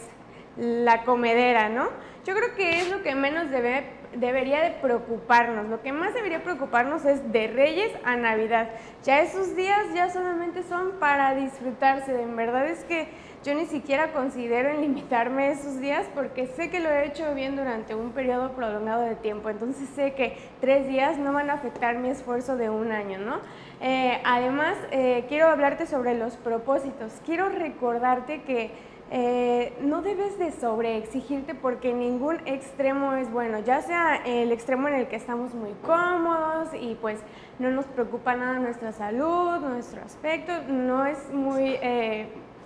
la comedera, ¿no? Yo creo que es lo que menos debe, debería de preocuparnos. Lo que más debería preocuparnos es de Reyes a Navidad. Ya esos días ya solamente son para disfrutarse. En verdad es que yo ni siquiera considero en limitarme esos días porque sé que lo he hecho bien durante un periodo prolongado de tiempo. Entonces sé que tres días no van a afectar mi esfuerzo de un año, ¿no? Eh, además, eh, quiero hablarte sobre los propósitos. Quiero recordarte que eh, no debes de sobreexigirte porque ningún extremo es bueno, ya sea el extremo en el que estamos muy cómodos y pues no nos preocupa nada nuestra salud, nuestro aspecto, no es muy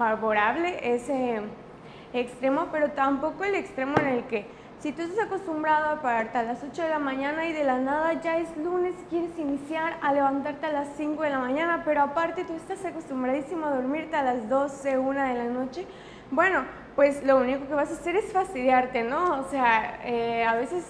favorable ese extremo, pero tampoco el extremo en el que si tú estás acostumbrado a pararte a las 8 de la mañana y de la nada ya es lunes quieres iniciar a levantarte a las 5 de la mañana, pero aparte tú estás acostumbradísimo a dormirte a las 12, 1 de la noche, bueno, pues lo único que vas a hacer es fastidiarte, ¿no? O sea, eh, a veces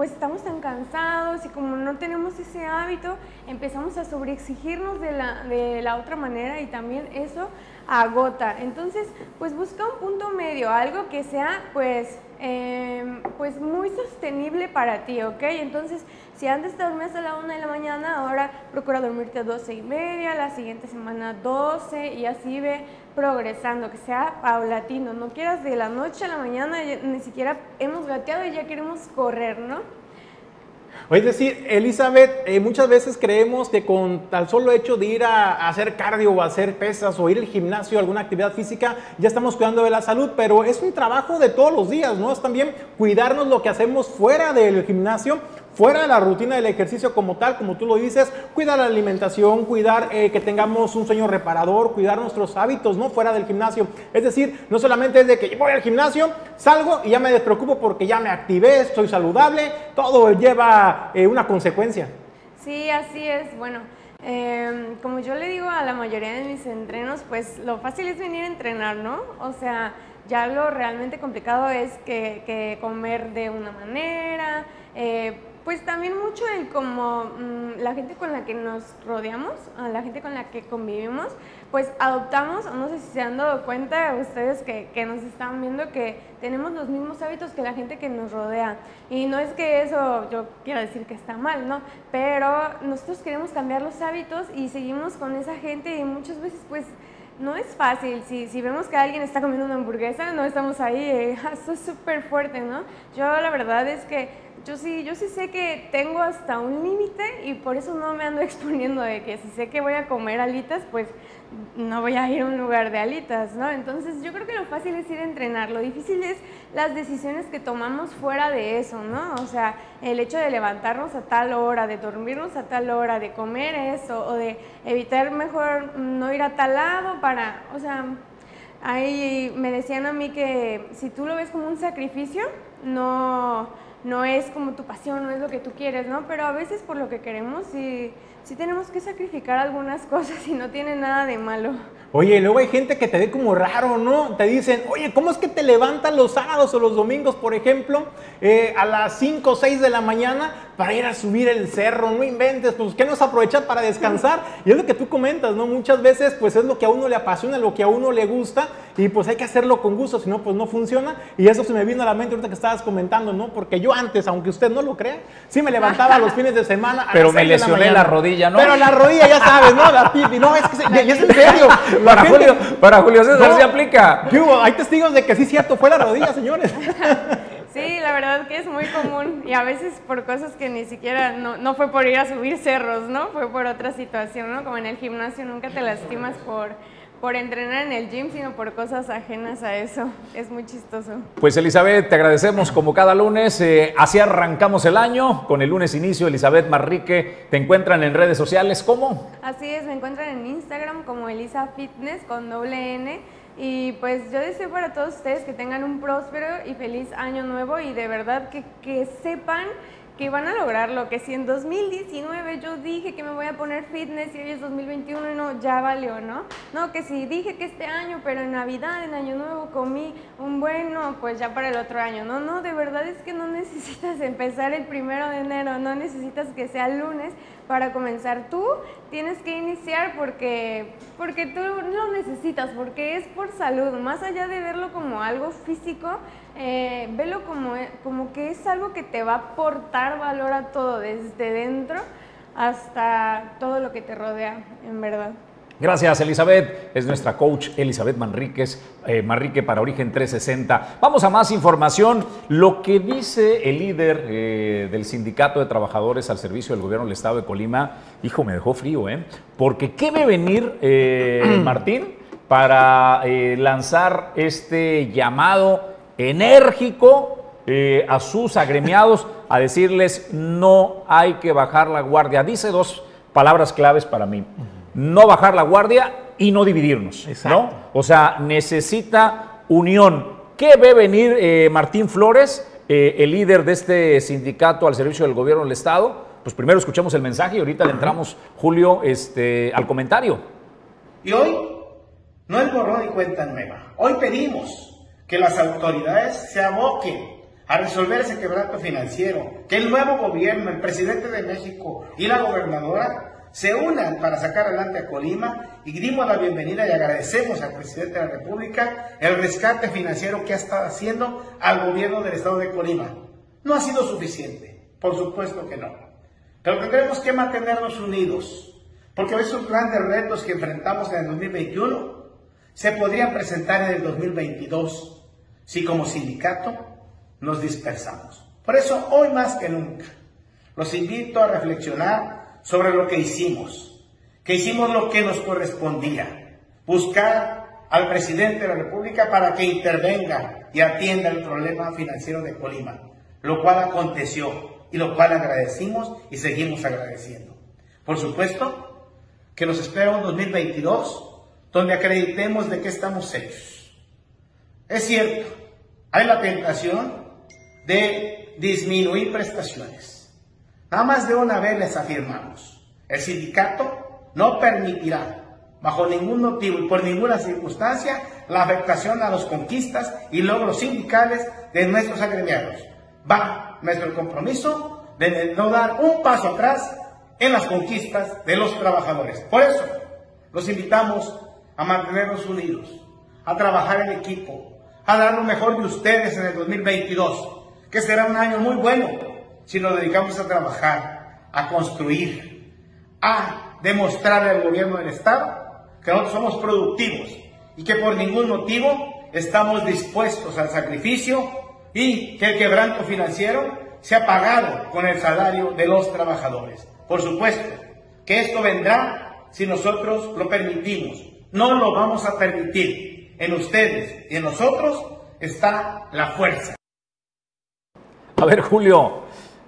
pues estamos tan cansados y como no tenemos ese hábito, empezamos a sobreexigirnos de la, de la otra manera y también eso agota. Entonces, pues busca un punto medio, algo que sea pues, em, pues muy sostenible para ti, ¿ok? Entonces, si antes te dormías a la una de la mañana, ahora procura dormirte a 12 y media, la siguiente semana 12 y así ve progresando, que sea paulatino. No quieras de la noche a la mañana, ni siquiera hemos gateado y ya queremos correr, ¿no? Es decir, Elizabeth, eh, muchas veces creemos que con tal solo hecho de ir a, hacer cardio o hacer pesas o ir al gimnasio, alguna actividad física, ya estamos cuidando de la salud, pero es un trabajo de todos los días, ¿no? Es también cuidarnos lo que hacemos fuera del gimnasio fuera de la rutina del ejercicio como tal, como tú lo dices, cuidar la alimentación, cuidar eh, que tengamos un sueño reparador, cuidar nuestros hábitos, ¿no? Fuera del gimnasio. Es decir, no solamente es de que voy al gimnasio, salgo y ya me despreocupo porque ya me activé, estoy saludable, todo lleva eh, una consecuencia. Sí, así es. Bueno, em, como yo le digo a la mayoría de mis entrenos, pues lo fácil es venir a entrenar, ¿no? O sea, ya lo realmente complicado es que, comer de una manera, eh, pues también mucho el como mm, la gente con la que nos rodeamos, a la gente con la que convivimos, pues adoptamos, no sé si se han dado cuenta ustedes que, que, nos están viendo que tenemos los mismos hábitos que la gente que nos rodea. Y no es que eso yo quiera decir que está mal, ¿no? Pero nosotros queremos cambiar los hábitos y seguimos con esa gente y muchas veces pues no es fácil. Si, si vemos que alguien está comiendo una hamburguesa, no estamos ahí, eh, eso es súper fuerte, ¿no? Yo la verdad es que yo sí, yo sí sé que tengo hasta un límite y por eso no me ando exponiendo de que si sé que voy a comer alitas, pues no voy a ir a un lugar de alitas, ¿no? Entonces yo creo que lo fácil es ir a entrenar, lo difícil es las decisiones que tomamos fuera de eso, ¿no? O sea, el hecho de levantarnos a tal hora, de dormirnos a tal hora, de comer eso o de evitar mejor no ir a tal lado para, o sea, ahí me decían a mí que si tú lo ves como un sacrificio, no no es como tu pasión, no es lo que tú quieres, ¿no? Pero a veces por lo que queremos sí, sí tenemos que sacrificar algunas cosas y no tiene nada de malo. Oye, luego hay gente que te ve como raro, ¿no? Te dicen, oye, ¿cómo es que te levantas los sábados o los domingos, por ejemplo, eh, a las 5 o 6 de la mañana para ir a subir el cerro? No inventes, pues ¿qué nos aprovechas para descansar? Y es lo que tú comentas, ¿no? Muchas veces, pues es lo que a uno le apasiona, lo que a uno le gusta, y pues hay que hacerlo con gusto, si no, pues no funciona. Y eso se me vino a la mente ahorita que estabas comentando, ¿no? Porque yo antes, aunque usted no lo crea, sí me levantaba los fines de semana. A Pero me lesioné la, rodilla, ¿no? Pero la rodilla, ya sabes, ¿no? La no, es que se, es en serio. para, Julio, para Julio César se aplica. Hay testigos de que sí, cierto, fue la rodilla, señores. Sí, la verdad que es muy común y a veces por cosas que ni siquiera, no, no fue por ir a subir cerros, ¿no? Fue por otra situación, ¿no? Como en el gimnasio nunca te lastimas por por entrenar en el gym, sino por cosas ajenas a eso. Es muy chistoso. Pues Elizabeth, te agradecemos como cada lunes. Eh, así arrancamos el año con el lunes inicio. Elizabeth Marrique, te encuentran en redes sociales, ¿cómo? Así es, me encuentran en Instagram como Elisa Fitness con doble N. Y pues yo deseo para todos ustedes que tengan un próspero y feliz año nuevo y de verdad que, que sepan que van a lograrlo, que si en 2019 yo dije que me voy a poner fitness y hoy es 2021 y no, ya valió, ¿no? No, que si dije que este año, pero en Navidad, en Año Nuevo comí un bueno, pues ya para el otro año. No, no, de verdad es que no necesitas empezar el primero de enero, no necesitas que sea lunes para comenzar. Tú tienes que iniciar porque, porque tú lo necesitas, porque es por salud, más allá de verlo como algo físico, eh, velo como, como que es algo que te va a aportar valor a todo, desde dentro hasta todo lo que te rodea, en verdad. Gracias, Elizabeth. Es nuestra coach Elizabeth Manríquez, eh, Manrique para Origen 360. Vamos a más información. Lo que dice el líder eh, del Sindicato de Trabajadores al Servicio del Gobierno del Estado de Colima, hijo, me dejó frío, ¿eh? Porque ¿qué ve venir, eh, Martín, para lanzar este llamado enérgico a sus agremiados a decirles no hay que bajar la guardia? Dice dos palabras claves para mí no bajar la guardia y no dividirnos, ¿no? O sea, necesita unión. ¿Qué ve venir eh, Martín Flores eh, el líder de este sindicato al servicio del gobierno del Estado. Pues primero escuchamos el mensaje y ahorita le entramos, Julio, este, al comentario. Y hoy no es borrón y cuenta nueva. Hoy pedimos que las autoridades se aboquen a resolver ese quebranto financiero, que el nuevo gobierno, el presidente de México y la gobernadora se unan para sacar adelante a Colima y dimos la bienvenida y agradecemos al presidente de la República el rescate financiero que ha estado haciendo al gobierno del estado de Colima. No ha sido suficiente, por supuesto que no. Pero tendremos que mantenernos unidos, porque esos grandes retos que enfrentamos en el 2021 se podrían presentar en el 2022 si como sindicato nos dispersamos. Por eso, hoy más que nunca, los invito a reflexionar sobre lo que hicimos, que hicimos lo que nos correspondía, buscar al presidente de la República para que intervenga y atienda el problema financiero de Colima, lo cual aconteció y lo cual agradecimos y seguimos agradeciendo. Por supuesto que nos espera un 2022 donde acreditemos de qué estamos hechos. Es cierto, hay la tentación de disminuir prestaciones Nada más de una vez les afirmamos, el sindicato no permitirá, bajo ningún motivo y por ninguna circunstancia, la afectación a las conquistas y logros sindicales de nuestros agremiados. Va nuestro compromiso de no dar un paso atrás en las conquistas de los trabajadores. Por eso, los invitamos a mantenernos unidos, a trabajar en equipo, a dar lo mejor de ustedes en el 2022, que será un año muy bueno si nos dedicamos a trabajar, a construir, a demostrar al gobierno del Estado que nosotros somos productivos y que por ningún motivo estamos dispuestos al sacrificio y que el quebranto financiero sea pagado con el salario de los trabajadores. Por supuesto que esto vendrá si nosotros lo permitimos. No lo vamos a permitir. En ustedes y en nosotros está la fuerza. A ver, Julio,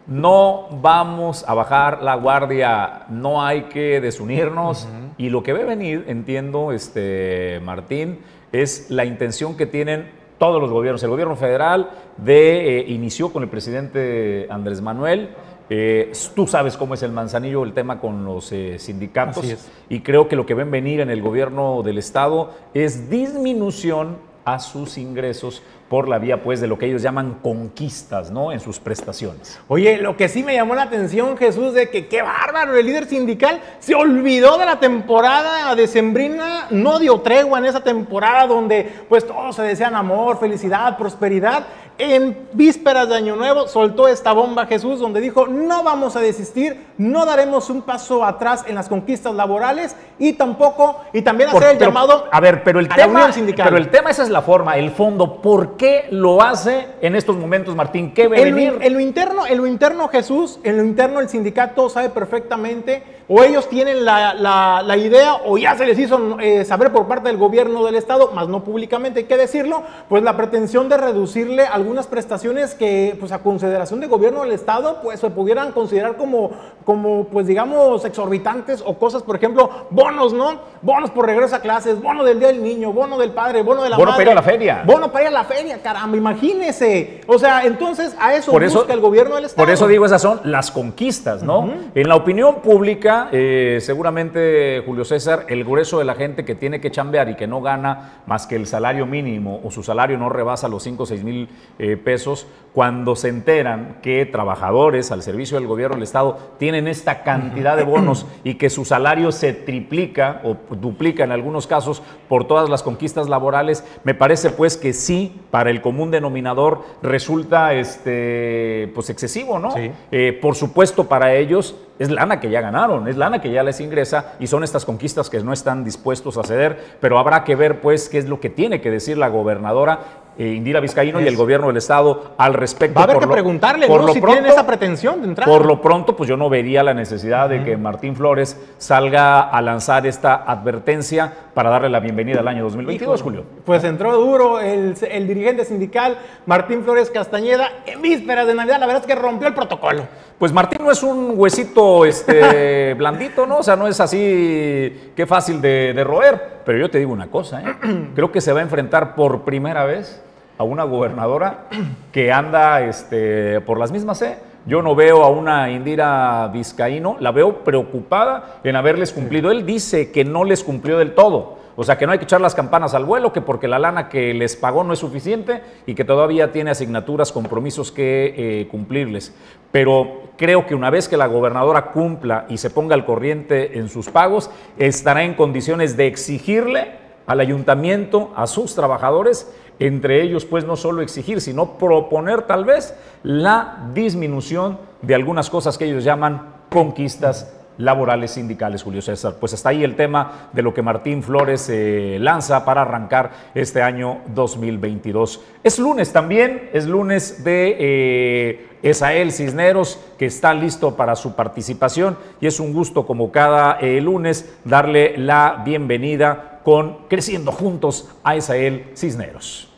no vamos a bajar la guardia, no hay que desunirnos. Y lo que ve venir, entiendo, este, Martín, es la intención que tienen todos los gobiernos. El gobierno federal de, eh, inició con el presidente Andrés Manuel. Eh, tú sabes cómo es el manzanillo, el tema con los eh, sindicatos. Y creo que lo que ven venir en el gobierno del Estado es disminución a sus ingresos por la vía pues de lo que ellos llaman conquistas, ¿no? En sus prestaciones. Oye, lo que sí me llamó la atención, Jesús, de que qué bárbaro, el líder sindical se olvidó de la temporada de Sembrina, no dio tregua en esa temporada donde pues todos se desean amor, felicidad, prosperidad. En vísperas de Año Nuevo soltó esta bomba Jesús donde dijo, no vamos a desistir, no daremos un paso atrás en las conquistas laborales y tampoco, y también hacer el llamado a ver, pero el tema, sindical. Pero el tema esa es la forma, el fondo, ¿por qué? qué lo hace en estos momentos, Martín? ¿Qué ve en venir? Lo, en lo interno, en lo interno, Jesús, en lo interno el sindicato sabe perfectamente, o ellos tienen la, idea, o ya se les hizo eh, saber por parte del gobierno del Estado, más no públicamente, hay que decirlo, pues la pretensión de reducirle algunas prestaciones que, pues a consideración del gobierno del Estado, pues se pudieran considerar como, como pues digamos, exorbitantes o cosas, por ejemplo, bonos, ¿no? Bonos por regreso a clases, bono del Día del Niño, bono del Padre, bono de la bono Madre. Bono para ir a la feria. Bono para ir a la feria caramba, imagínese. O sea, entonces a eso por busca el gobierno del Estado. Por eso digo, esas son las conquistas, ¿no? En la opinión pública, eh, seguramente, Julio César, el grueso de la gente que tiene que chambear y que no gana más que el salario mínimo o su salario no rebasa los 5 o 6 mil eh, pesos, cuando se enteran que trabajadores al servicio del gobierno del Estado tienen esta cantidad de bonos y que su salario se triplica o duplica en algunos casos por todas las conquistas laborales, me parece pues que sí, para el común denominador resulta este, pues excesivo, ¿no? Eh, por supuesto, para ellos es lana que ya ganaron, es lana que ya les ingresa y son estas conquistas que no están dispuestos a ceder, pero habrá que ver pues qué es lo que tiene que decir la gobernadora eh, Indira Vizcaíno y el gobierno del estado al respecto. Va a haber que preguntarle por lo si pronto, tienen esa pretensión de entrar. Por lo pronto, pues yo no vería la necesidad de que Martín Flores salga a lanzar esta advertencia para darle la bienvenida al año 2022, Julio. Pues entró duro el, el dirigente sindical Martín Flores Castañeda en vísperas de Navidad. La verdad es que rompió el protocolo. Pues Martín no es un huesito este, blandito, ¿no? O sea, no es así que fácil de, roer. Pero yo te digo una cosa, ¿eh? creo que se va a enfrentar por primera vez a una gobernadora que anda este, por las mismas, ¿eh? Yo no veo a una Indira Vizcaíno, la veo preocupada en haberles cumplido. Él dice que no les cumplió del todo. O sea, que no hay que echar las campanas al vuelo, que porque la lana que les pagó no es suficiente y que todavía tiene asignaturas, compromisos que eh, cumplirles. Pero creo que una vez que la gobernadora cumpla y se ponga al corriente en sus pagos, estará en condiciones de exigirle al ayuntamiento, a sus trabajadores, entre ellos pues no solo exigir, sino proponer tal vez la disminución de algunas cosas que ellos llaman conquistas laborales sindicales, Julio César. Pues está ahí el tema de lo que Martín Flores eh, lanza para arrancar este año 2022. Es lunes también, es lunes de eh, Esael Cisneros, que está listo para su participación y es un gusto como cada eh, lunes darle la bienvenida con Creciendo Juntos a Esael Cisneros.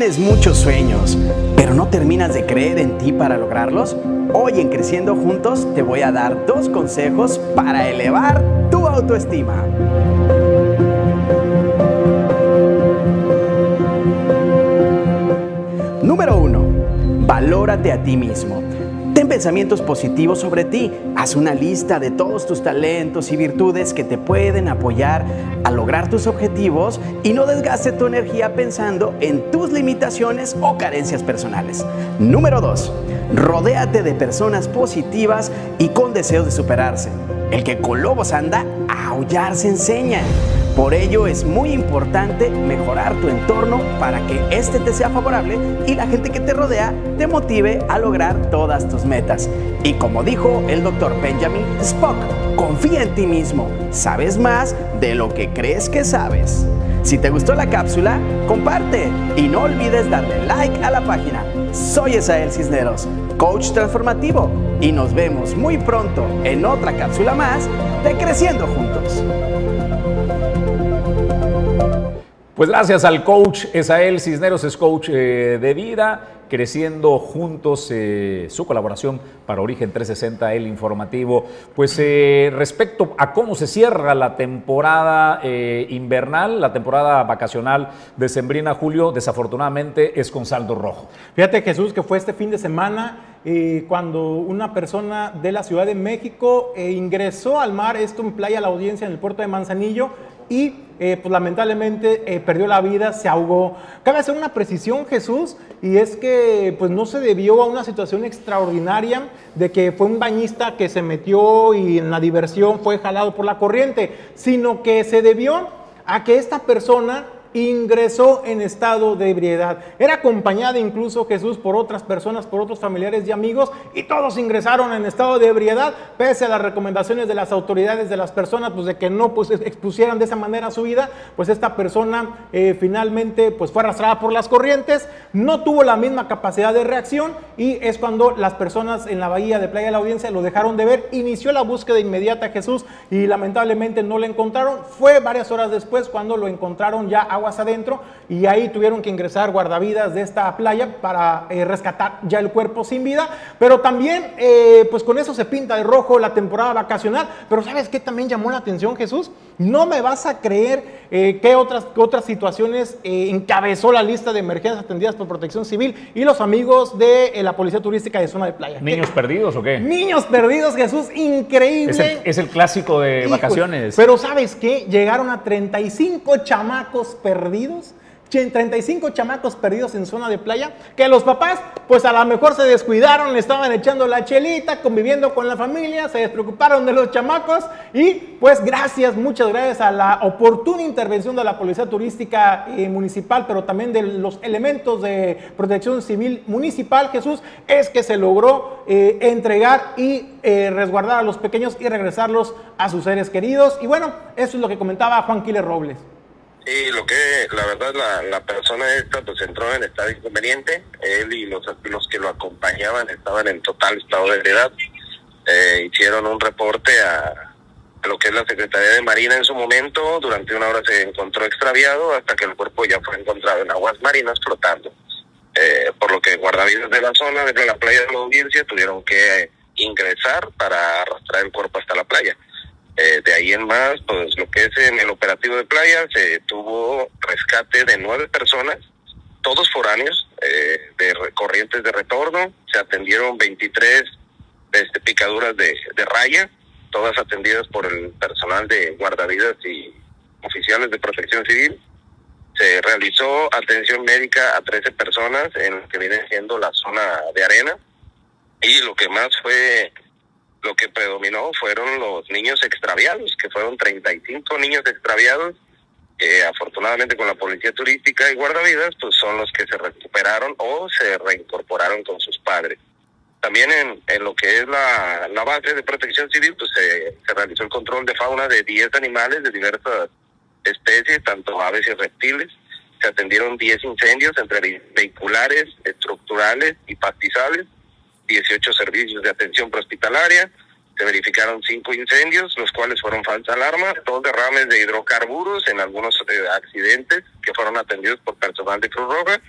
Tienes muchos sueños, pero no terminas de creer en ti para lograrlos. Hoy en Creciendo Juntos te voy a dar dos consejos para elevar tu autoestima. Número 1. Valórate a ti mismo. Pensamientos positivos sobre ti. Haz una lista de todos tus talentos y virtudes que te pueden apoyar a lograr tus objetivos y no desgaste tu energía pensando en tus limitaciones o carencias personales. Número 2. Rodéate de personas positivas y con deseos de superarse. El que con lobos anda, a aullar se enseña. Por ello es muy importante mejorar tu entorno para que éste te sea favorable y la gente que te rodea te motive a lograr todas tus metas. Y como dijo el doctor Benjamin Spock, confía en ti mismo, sabes más de lo que crees que sabes. Si te gustó la cápsula, comparte y no olvides darle like a la página. Soy Esael Cisneros, coach transformativo, y nos vemos muy pronto en otra cápsula más de Creciendo Juntos. Pues gracias al coach Esael Cisneros, es coach eh, de vida, creciendo juntos eh, su colaboración para Origen 360, el informativo. Pues eh, respecto a cómo se cierra la temporada invernal, la temporada vacacional de Sembrina Julio, desafortunadamente es con saldo rojo. Fíjate Jesús que fue este fin de semana cuando una persona de la Ciudad de México ingresó al mar, esto en Playa La Audiencia en el puerto de Manzanillo, y eh, pues lamentablemente eh, perdió la vida, se ahogó. Cabe hacer una precisión, Jesús, y es que pues no se debió a una situación extraordinaria de que fue un bañista que se metió y en la diversión fue jalado por la corriente, sino que se debió a que esta persona ingresó en estado de ebriedad. Era acompañada incluso Jesús por otras personas, por otros familiares y amigos, y todos ingresaron en estado de ebriedad, pese a las recomendaciones de las autoridades de las personas, pues de que no pues, expusieran de esa manera su vida, pues esta persona eh, finalmente pues fue arrastrada por las corrientes, no tuvo la misma capacidad de reacción y es cuando las personas en la bahía de Playa de la Audiencia lo dejaron de ver, inició la búsqueda inmediata a Jesús y lamentablemente no lo encontraron, fue varias horas después cuando lo encontraron ya a aguas adentro y ahí tuvieron que ingresar guardavidas de esta playa para eh, rescatar ya el cuerpo sin vida. Pero también, eh, pues con eso se pinta de rojo la temporada vacacional. Pero ¿sabes qué también llamó la atención Jesús? No me vas a creer eh, qué otras, otras situaciones encabezó la lista de emergencias atendidas por Protección Civil y los amigos de la Policía Turística de Zona de Playa. ¿Niños perdidos o qué? Niños perdidos, Jesús, increíble. Es el, clásico de vacaciones. Pero ¿sabes qué? Llegaron a 35 chamacos perdidos 35 chamacos perdidos en zona de playa, que los papás pues a lo mejor se descuidaron, le estaban echando la chelita, conviviendo con la familia, se despreocuparon de los chamacos y pues gracias, muchas gracias a la oportuna intervención de la Policía Turística eh, Municipal, pero también de los elementos de protección civil municipal, Jesús, es que se logró eh, entregar y eh, resguardar a los pequeños y regresarlos a sus seres queridos. Y bueno, eso es lo que comentaba Juan Quiles Robles. Y lo que, la verdad, la, la persona esta pues entró en estado inconveniente. Él y los, los que lo acompañaban estaban en total estado de ebriedad. Eh, hicieron un reporte a, a, lo que es la Secretaría de Marina en su momento. Durante una hora se encontró extraviado hasta que el cuerpo ya fue encontrado en aguas marinas flotando. Eh, por lo que guardavidas de la zona, desde la playa de la audiencia, tuvieron que ingresar para arrastrar el cuerpo hasta la playa. Eh, de ahí en más, pues lo que es en el operativo de playa, se tuvo rescate de nueve personas todos foráneos eh, de corrientes de retorno. Se atendieron 23 este, picaduras de, de raya, todas atendidas por el personal de guardavidas y oficiales de protección civil. Se realizó atención médica a 13 personas en lo que viene siendo la zona de arena. Y lo que más fue, lo que predominó fueron los niños extraviados, que fueron 35 niños extraviados que afortunadamente con la policía turística y guardavidas, pues son los que se recuperaron o se reincorporaron con sus padres. También en, lo que es la, la base de protección civil, pues se, se realizó el control de fauna de 10 animales de diversas especies, tanto aves y reptiles. Se atendieron 10 incendios entre ve- vehiculares, estructurales y pastizales, 18 servicios de atención prehospitalaria, se verificaron cinco incendios, los cuales fueron falsa alarma, dos derrames de hidrocarburos en algunos eh, accidentes que fueron atendidos por personal de Cruz Roja.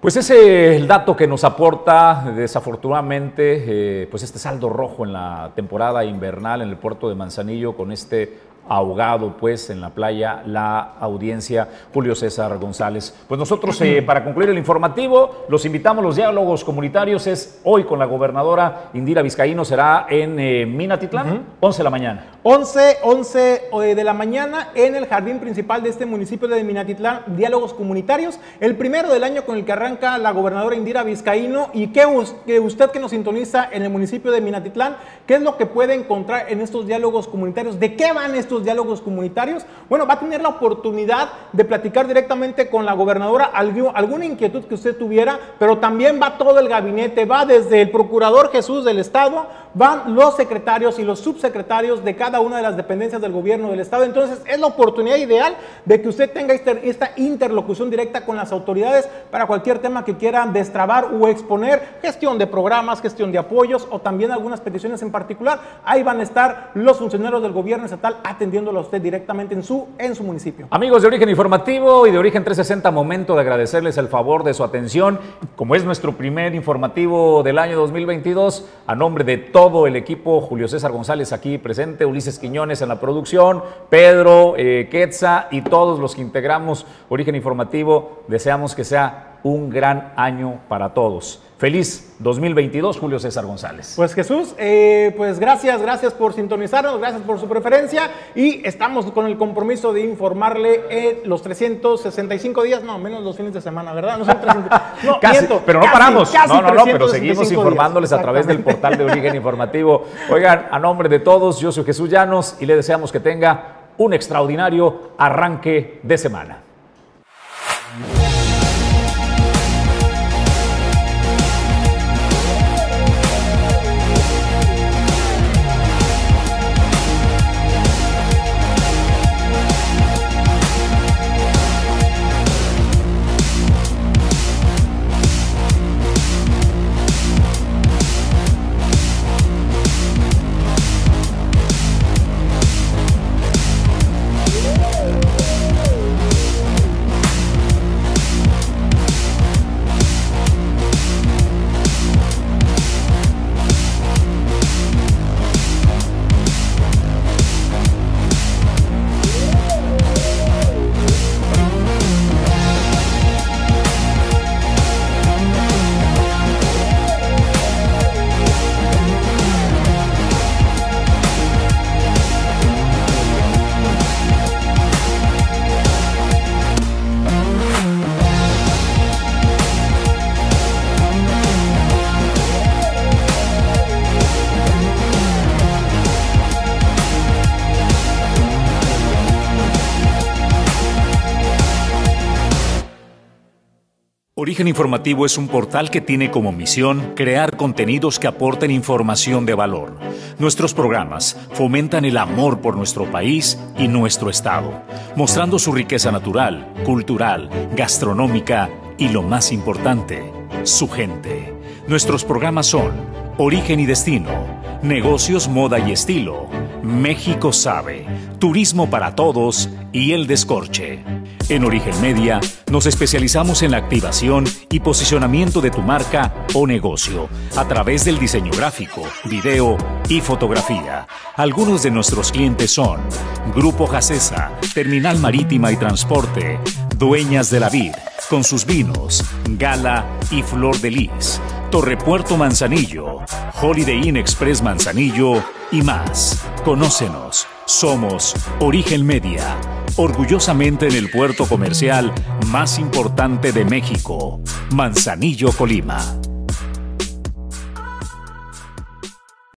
Pues ese es el dato que nos aporta desafortunadamente eh, pues este saldo rojo en la temporada invernal en el puerto de Manzanillo con este ahogado pues en la playa la audiencia Julio César González. Pues nosotros eh, para concluir el informativo los invitamos los diálogos comunitarios es hoy con la gobernadora Indira Vizcaíno será en eh, Minatitlán 11 de la mañana. 11, 11 eh, de la mañana en el jardín principal de este municipio de Minatitlán, diálogos comunitarios. El primero del año con el que arranca la gobernadora Indira Vizcaíno. ¿Y que usted que nos sintoniza en el municipio de Minatitlán, qué es lo que puede encontrar en estos diálogos comunitarios? ¿De qué van estos diálogos comunitarios? Bueno, va a tener la oportunidad de platicar directamente con la gobernadora algu- alguna inquietud que usted tuviera, pero también va todo el gabinete, va desde el procurador Jesús del Estado, van los secretarios y los subsecretarios de cada una de las dependencias del gobierno del Estado. Entonces, es la oportunidad ideal de que usted tenga este- esta interlocución directa con las autoridades para cualquier tema que quieran destrabar o exponer, gestión de programas, gestión de apoyos o también algunas peticiones en particular. Ahí van a estar los funcionarios del gobierno estatal atendiéndolo a usted directamente en su, en su municipio. Amigos de Origen Informativo y de Origen 360, momento de agradecerles el favor de su atención. Como es nuestro primer informativo del año 2022, a nombre de todo el equipo, Julio César González aquí presente, Ulises Quiñones en la producción, Pedro, eh, Quetza y todos los que integramos Origen Informativo, deseamos que sea un gran año para todos. Feliz 2022, Julio César González. Pues Jesús, eh, pues gracias, gracias por sintonizarnos, gracias por su preferencia y estamos con el compromiso de informarle en los 365 días, no, menos los fines de semana, ¿verdad? No son 300, no, Casi, miento, pero no casi, paramos. casi no, no, no, pero 365 seguimos días, informándoles a través del portal de Origen Informativo. Oigan, a nombre de todos, yo soy Jesús Llanos y le deseamos que tenga un extraordinario arranque de semana. Origen Informativo es un portal que tiene como misión crear contenidos que aporten información de valor. Nuestros programas fomentan el amor por nuestro país y nuestro Estado, mostrando su riqueza natural, cultural, gastronómica y lo más importante, su gente. Nuestros programas son Origen y Destino, Negocios, Moda y Estilo, México Sabe, Turismo para Todos y El Descorche. En Origen Media nos especializamos en la activación y posicionamiento de tu marca o negocio a través del diseño gráfico, video y fotografía. Algunos de nuestros clientes son Grupo Jacesa, Terminal Marítima y Transporte, Dueñas de la Vid, con sus vinos, Gala y Flor de Lis, Torrepuerto Manzanillo, Holiday Inn Express Manzanillo y más. Conócenos. Somos Origen Media, orgullosamente en el puerto comercial más importante de México, Manzanillo, Colima.